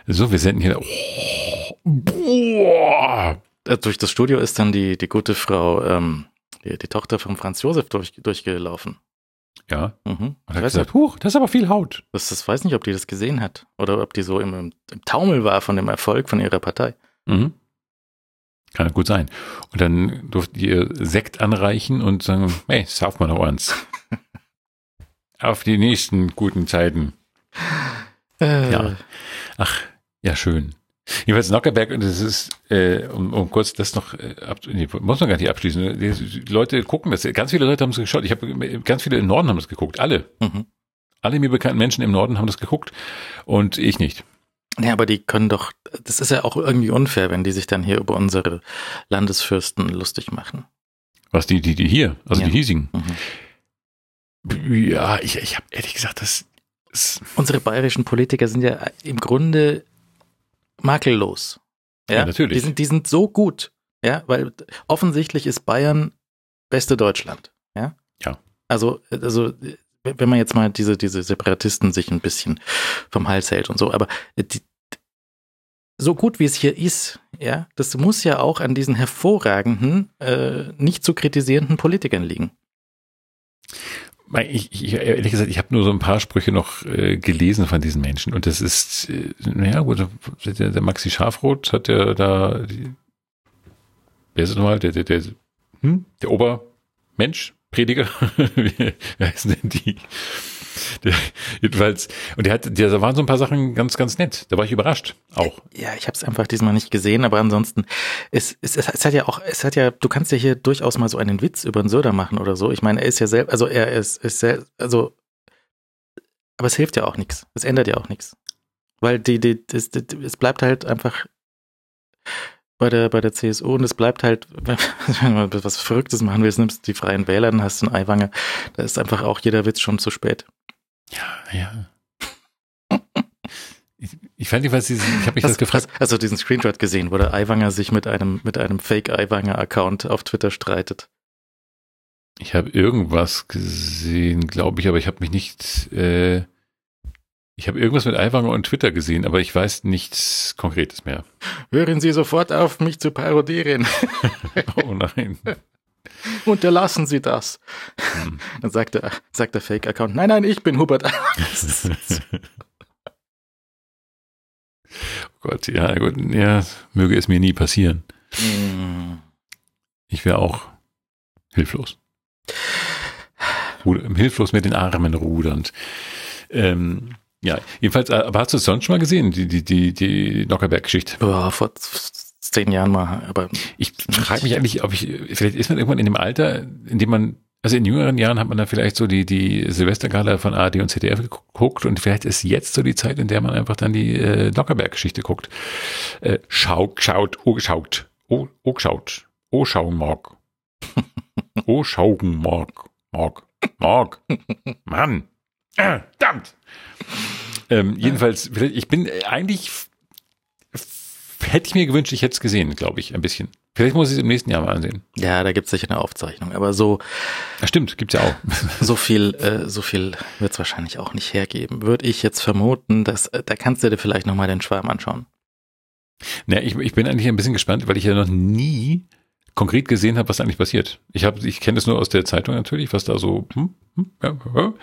so, wir senden hier. Oh, boah. Durch das Studio ist dann die, die gute Frau, ähm, die, die Tochter von Franz Josef durch, durchgelaufen. Ja. Mhm. Und hat weiß gesagt, huch, das ist aber viel Haut. Das, das weiß nicht, ob die das gesehen hat oder ob die so im, im, Taumel war von dem Erfolg von ihrer Partei. Mhm. Kann ja gut sein. Und dann durften die ihr Sekt anreichen und sagen, hey, sauf mal noch eins. Auf die nächsten guten Zeiten. Äh, Ja. Ach, ja, schön. Jedenfalls Nockerberg, und das ist, äh, um, um kurz das noch, äh, ab, nee, muss man gar nicht abschließen. Die, die Leute gucken das, ganz viele Leute haben es geschaut. Ich habe ganz viele im Norden haben das geguckt, alle. Mhm. Alle mir bekannten Menschen im Norden haben das geguckt und ich nicht. Ja, aber die können doch, das ist ja auch irgendwie unfair, wenn die sich dann hier über unsere Landesfürsten lustig machen. Was die, die, die hier, also Ja. die hiesigen. Mhm. Ja, ich, ich habe ehrlich gesagt, das ist, Unsere bayerischen Politiker sind ja im Grunde makellos. Ja, Ja, natürlich. Die sind, die sind so gut, ja, weil offensichtlich ist Bayern beste Deutschland, ja. Ja. Also, also, wenn man jetzt mal diese, diese Separatisten sich ein bisschen vom Hals hält und so, aber die, so gut wie es hier ist, ja, das muss ja auch an diesen hervorragenden, äh, nicht zu kritisierenden Politikern liegen. Ich, ich, ehrlich gesagt, ich habe nur so ein paar Sprüche noch äh, gelesen von diesen Menschen und das ist, äh, naja gut, der, der Maxi Schafroth hat ja da, die, wer ist es nochmal, der, der, der, hm? der Obermensch, Prediger, wie heißen denn die? Der, jedenfalls, und der hat, der, da waren so ein paar Sachen ganz, ganz nett. Da war ich überrascht, auch. Ja, ich habe es einfach diesmal nicht gesehen, aber ansonsten, es, es, es, es hat ja auch, es hat ja, du kannst ja hier durchaus mal so einen Witz über einen Söder machen oder so. Ich meine, er ist ja selbst, also er ist, ist sehr, also, aber es hilft ja auch nichts. Es ändert ja auch nichts. Weil die, die, das, das, es bleibt halt einfach bei der, bei der CSU und es bleibt halt, wenn man was Verrücktes machen willst, nimmst die Freien Wähler, dann hast du einen Eiwanger. Da ist einfach auch jeder Witz schon zu spät. Ja, ja. Ich, ich fand jedenfalls, diesen- ich habe mich das Hast, gefragt. hast, hast du diesen Screenshot gesehen, wo der Eiwanger sich mit einem, mit einem Fake-Eiwanger-Account auf Twitter streitet? Ich habe irgendwas gesehen, glaube ich, aber ich habe mich nicht. Äh, ich habe irgendwas mit Aiwanger und Twitter gesehen, aber ich weiß nichts Konkretes mehr. Hören Sie sofort auf, mich zu parodieren. Oh nein. Unterlassen Sie das. Hm. Dann sagt der, sagt der Fake-Account, nein, nein, ich bin Hubert. Oh Gott, ja, gut, ja, möge es mir nie passieren. Hm. Ich wäre auch hilflos. Ruder, hilflos mit den Armen rudernd. Ähm, ja, jedenfalls, äh, aber hast du es sonst schon mal gesehen, die, die, die, die Nockerberg-Geschichte? Ja, vor zehn Jahren mal, aber Ich frage mich eigentlich, ob ich, vielleicht ist man irgendwann in dem Alter, in dem man, also in jüngeren Jahren hat man dann vielleicht so die, die Silvestergala von ARD und ZDF geguckt und vielleicht ist jetzt so die Zeit, in der man einfach dann die äh, Nockerberg-Geschichte guckt. Äh, schaut, schaut, oh, geschaut, oh, oh, geschaut, oh, schauen mag. oh, schaugen mag, mag. Morg. Mann. Äh, verdammt. Ähm, jedenfalls, ich bin eigentlich, hätte ich mir gewünscht, ich hätte es gesehen, glaube ich, ein bisschen. Vielleicht muss ich es im nächsten Jahr mal ansehen. Ja, da gibt's sicher eine Aufzeichnung. Aber so, Ja, stimmt, gibt's ja auch. so viel, äh, so viel wird's wahrscheinlich auch nicht hergeben. Würde ich jetzt vermuten, dass, äh, da kannst du dir vielleicht nochmal den Schwarm anschauen. Na, ich, ich bin eigentlich ein bisschen gespannt, weil ich ja noch nie konkret gesehen habe, was da eigentlich passiert. Ich habe, ich kenne das nur aus der Zeitung natürlich, was da so, hm, hm, ja, ja,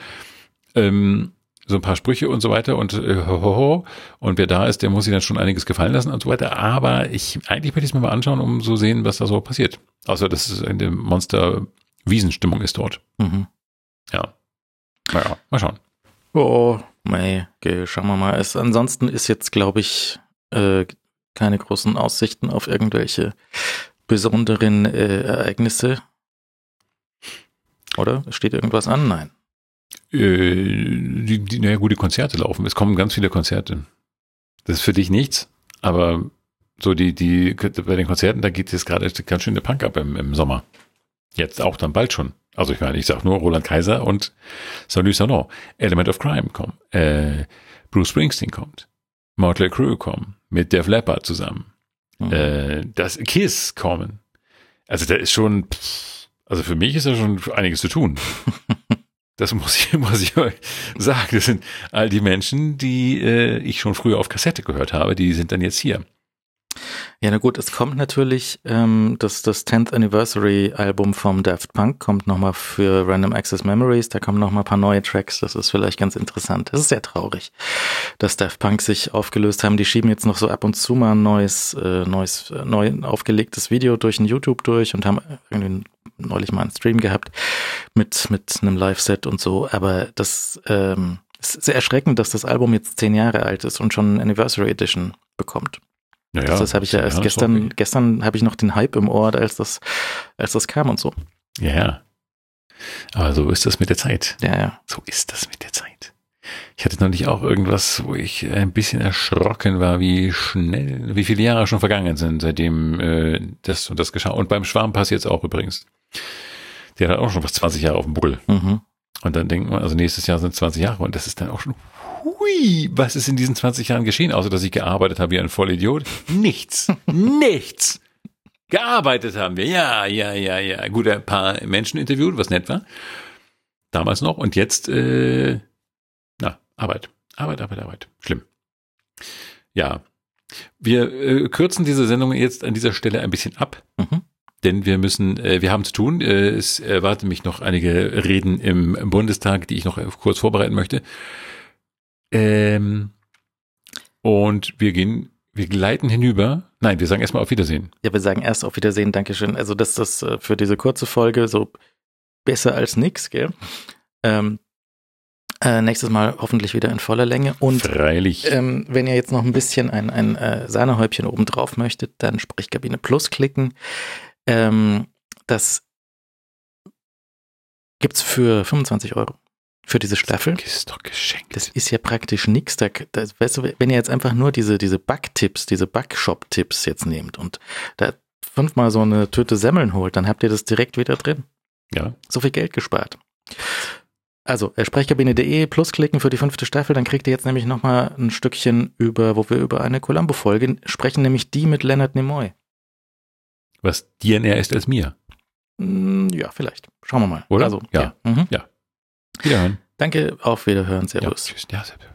ähm, so ein paar Sprüche und so weiter und äh, ho, ho, ho. und wer da ist, der muss sich dann schon einiges gefallen lassen und so weiter. Aber ich eigentlich möchte ich es mir mal anschauen, um so sehen, was da so passiert. Außer dass es eine Monster-Wiesenstimmung ist dort. Mhm. Ja. Naja, mal schauen. Oh, mei, okay, schauen wir mal. Es, ansonsten ist jetzt, glaube ich, äh, keine großen Aussichten auf irgendwelche besonderen äh, Ereignisse. Oder? Steht irgendwas an? Nein. Äh, die, die, naja, gut, die Konzerte laufen. Es kommen ganz viele Konzerte. Das ist für dich nichts, aber so die, die, bei den Konzerten, da geht jetzt gerade ganz schön der Punk ab im, im Sommer. Jetzt auch dann bald schon. Also ich meine, ich sag nur Roland Kaiser und Salut Sanon. Element of Crime kommen. Äh, Bruce Springsteen kommt. Motley Crue kommen. Mit Def Leppard zusammen. Mhm. Äh, das Kiss kommen. Also da ist schon, also für mich ist da schon einiges zu tun. Das muss ich, muss ich euch sagen. Das sind all die Menschen, die äh, ich schon früher auf Kassette gehört habe, die sind dann jetzt hier. Ja, na gut, es kommt natürlich, ähm, das, das 10th Anniversary Album vom Daft Punk kommt nochmal für Random Access Memories, da kommen nochmal ein paar neue Tracks, das ist vielleicht ganz interessant. Es ist sehr traurig, dass Daft Punk sich aufgelöst haben. Die schieben jetzt noch so ab und zu mal ein neues, äh, neues, äh, neu aufgelegtes Video durch ein YouTube durch und haben irgendwie neulich mal einen Stream gehabt mit, mit einem Live-Set und so, aber das ähm, ist sehr erschreckend, dass das Album jetzt zehn Jahre alt ist und schon eine Anniversary Edition bekommt. Naja, das das habe ich ja erst gestern, okay. gestern habe ich noch den Hype im Ohr, als das, als das kam und so. Ja, ja. Aber so ist das mit der Zeit. Ja, ja. So ist das mit der Zeit. Ich hatte noch nicht auch irgendwas, wo ich ein bisschen erschrocken war, wie schnell, wie viele Jahre schon vergangen sind, seitdem äh, das und das geschah. Und beim Schwarmpass jetzt auch übrigens. Der hat auch schon fast 20 Jahre auf dem Buckel. Mhm. Und dann denkt man, also nächstes Jahr sind 20 Jahre und das ist dann auch schon, hui, was ist in diesen 20 Jahren geschehen, außer dass ich gearbeitet habe wie ein Vollidiot? Nichts, nichts. Gearbeitet haben wir, ja, ja, ja, ja. Gut, ein paar Menschen interviewt, was nett war. Damals noch und jetzt, äh, na, Arbeit, Arbeit, Arbeit, Arbeit. Schlimm. Ja. Wir äh, kürzen diese Sendung jetzt an dieser Stelle ein bisschen ab Mhm. Denn wir müssen, äh, wir haben zu tun. Äh, es erwarten mich noch einige Reden im Bundestag, die ich noch kurz vorbereiten möchte. Ähm, und wir gehen, wir gleiten hinüber. Nein, wir sagen erstmal auf Wiedersehen. Ja, wir sagen erst auf Wiedersehen, Dankeschön. Also das ist das äh, für diese kurze Folge so besser als nix, gell? Ähm, äh, nächstes Mal hoffentlich wieder in voller Länge. Und Freilich. ähm, wenn ihr jetzt noch ein bisschen ein, ein äh, Sahnehäubchen oben drauf möchtet, dann Sprechkabine Plus klicken. Ähm, das gibt's für 25 Euro für diese Staffel. Das ist doch geschenkt. Das ist ja praktisch nix. Da, das, weißt du, wenn ihr jetzt einfach nur diese, diese Backtipps, diese Backshop-Tipps jetzt nehmt und da fünfmal so eine Tüte Semmeln holt, dann habt ihr das direkt wieder drin. ja. So viel Geld gespart. Also, äh, sprechkabine.de plus klicken für die fünfte Staffel, dann kriegt ihr jetzt nämlich nochmal ein Stückchen über, wo wir über eine Columbo-Folge sprechen, nämlich die mit Leonard Nimoy. Was dir näher ist als mir. Hm, ja, vielleicht. Schauen wir mal. Oder? Also, Ja. ja. Mhm. Wiederhören. Danke, auf Wiederhören, Ja, Servus. tschüss. Ja, servus.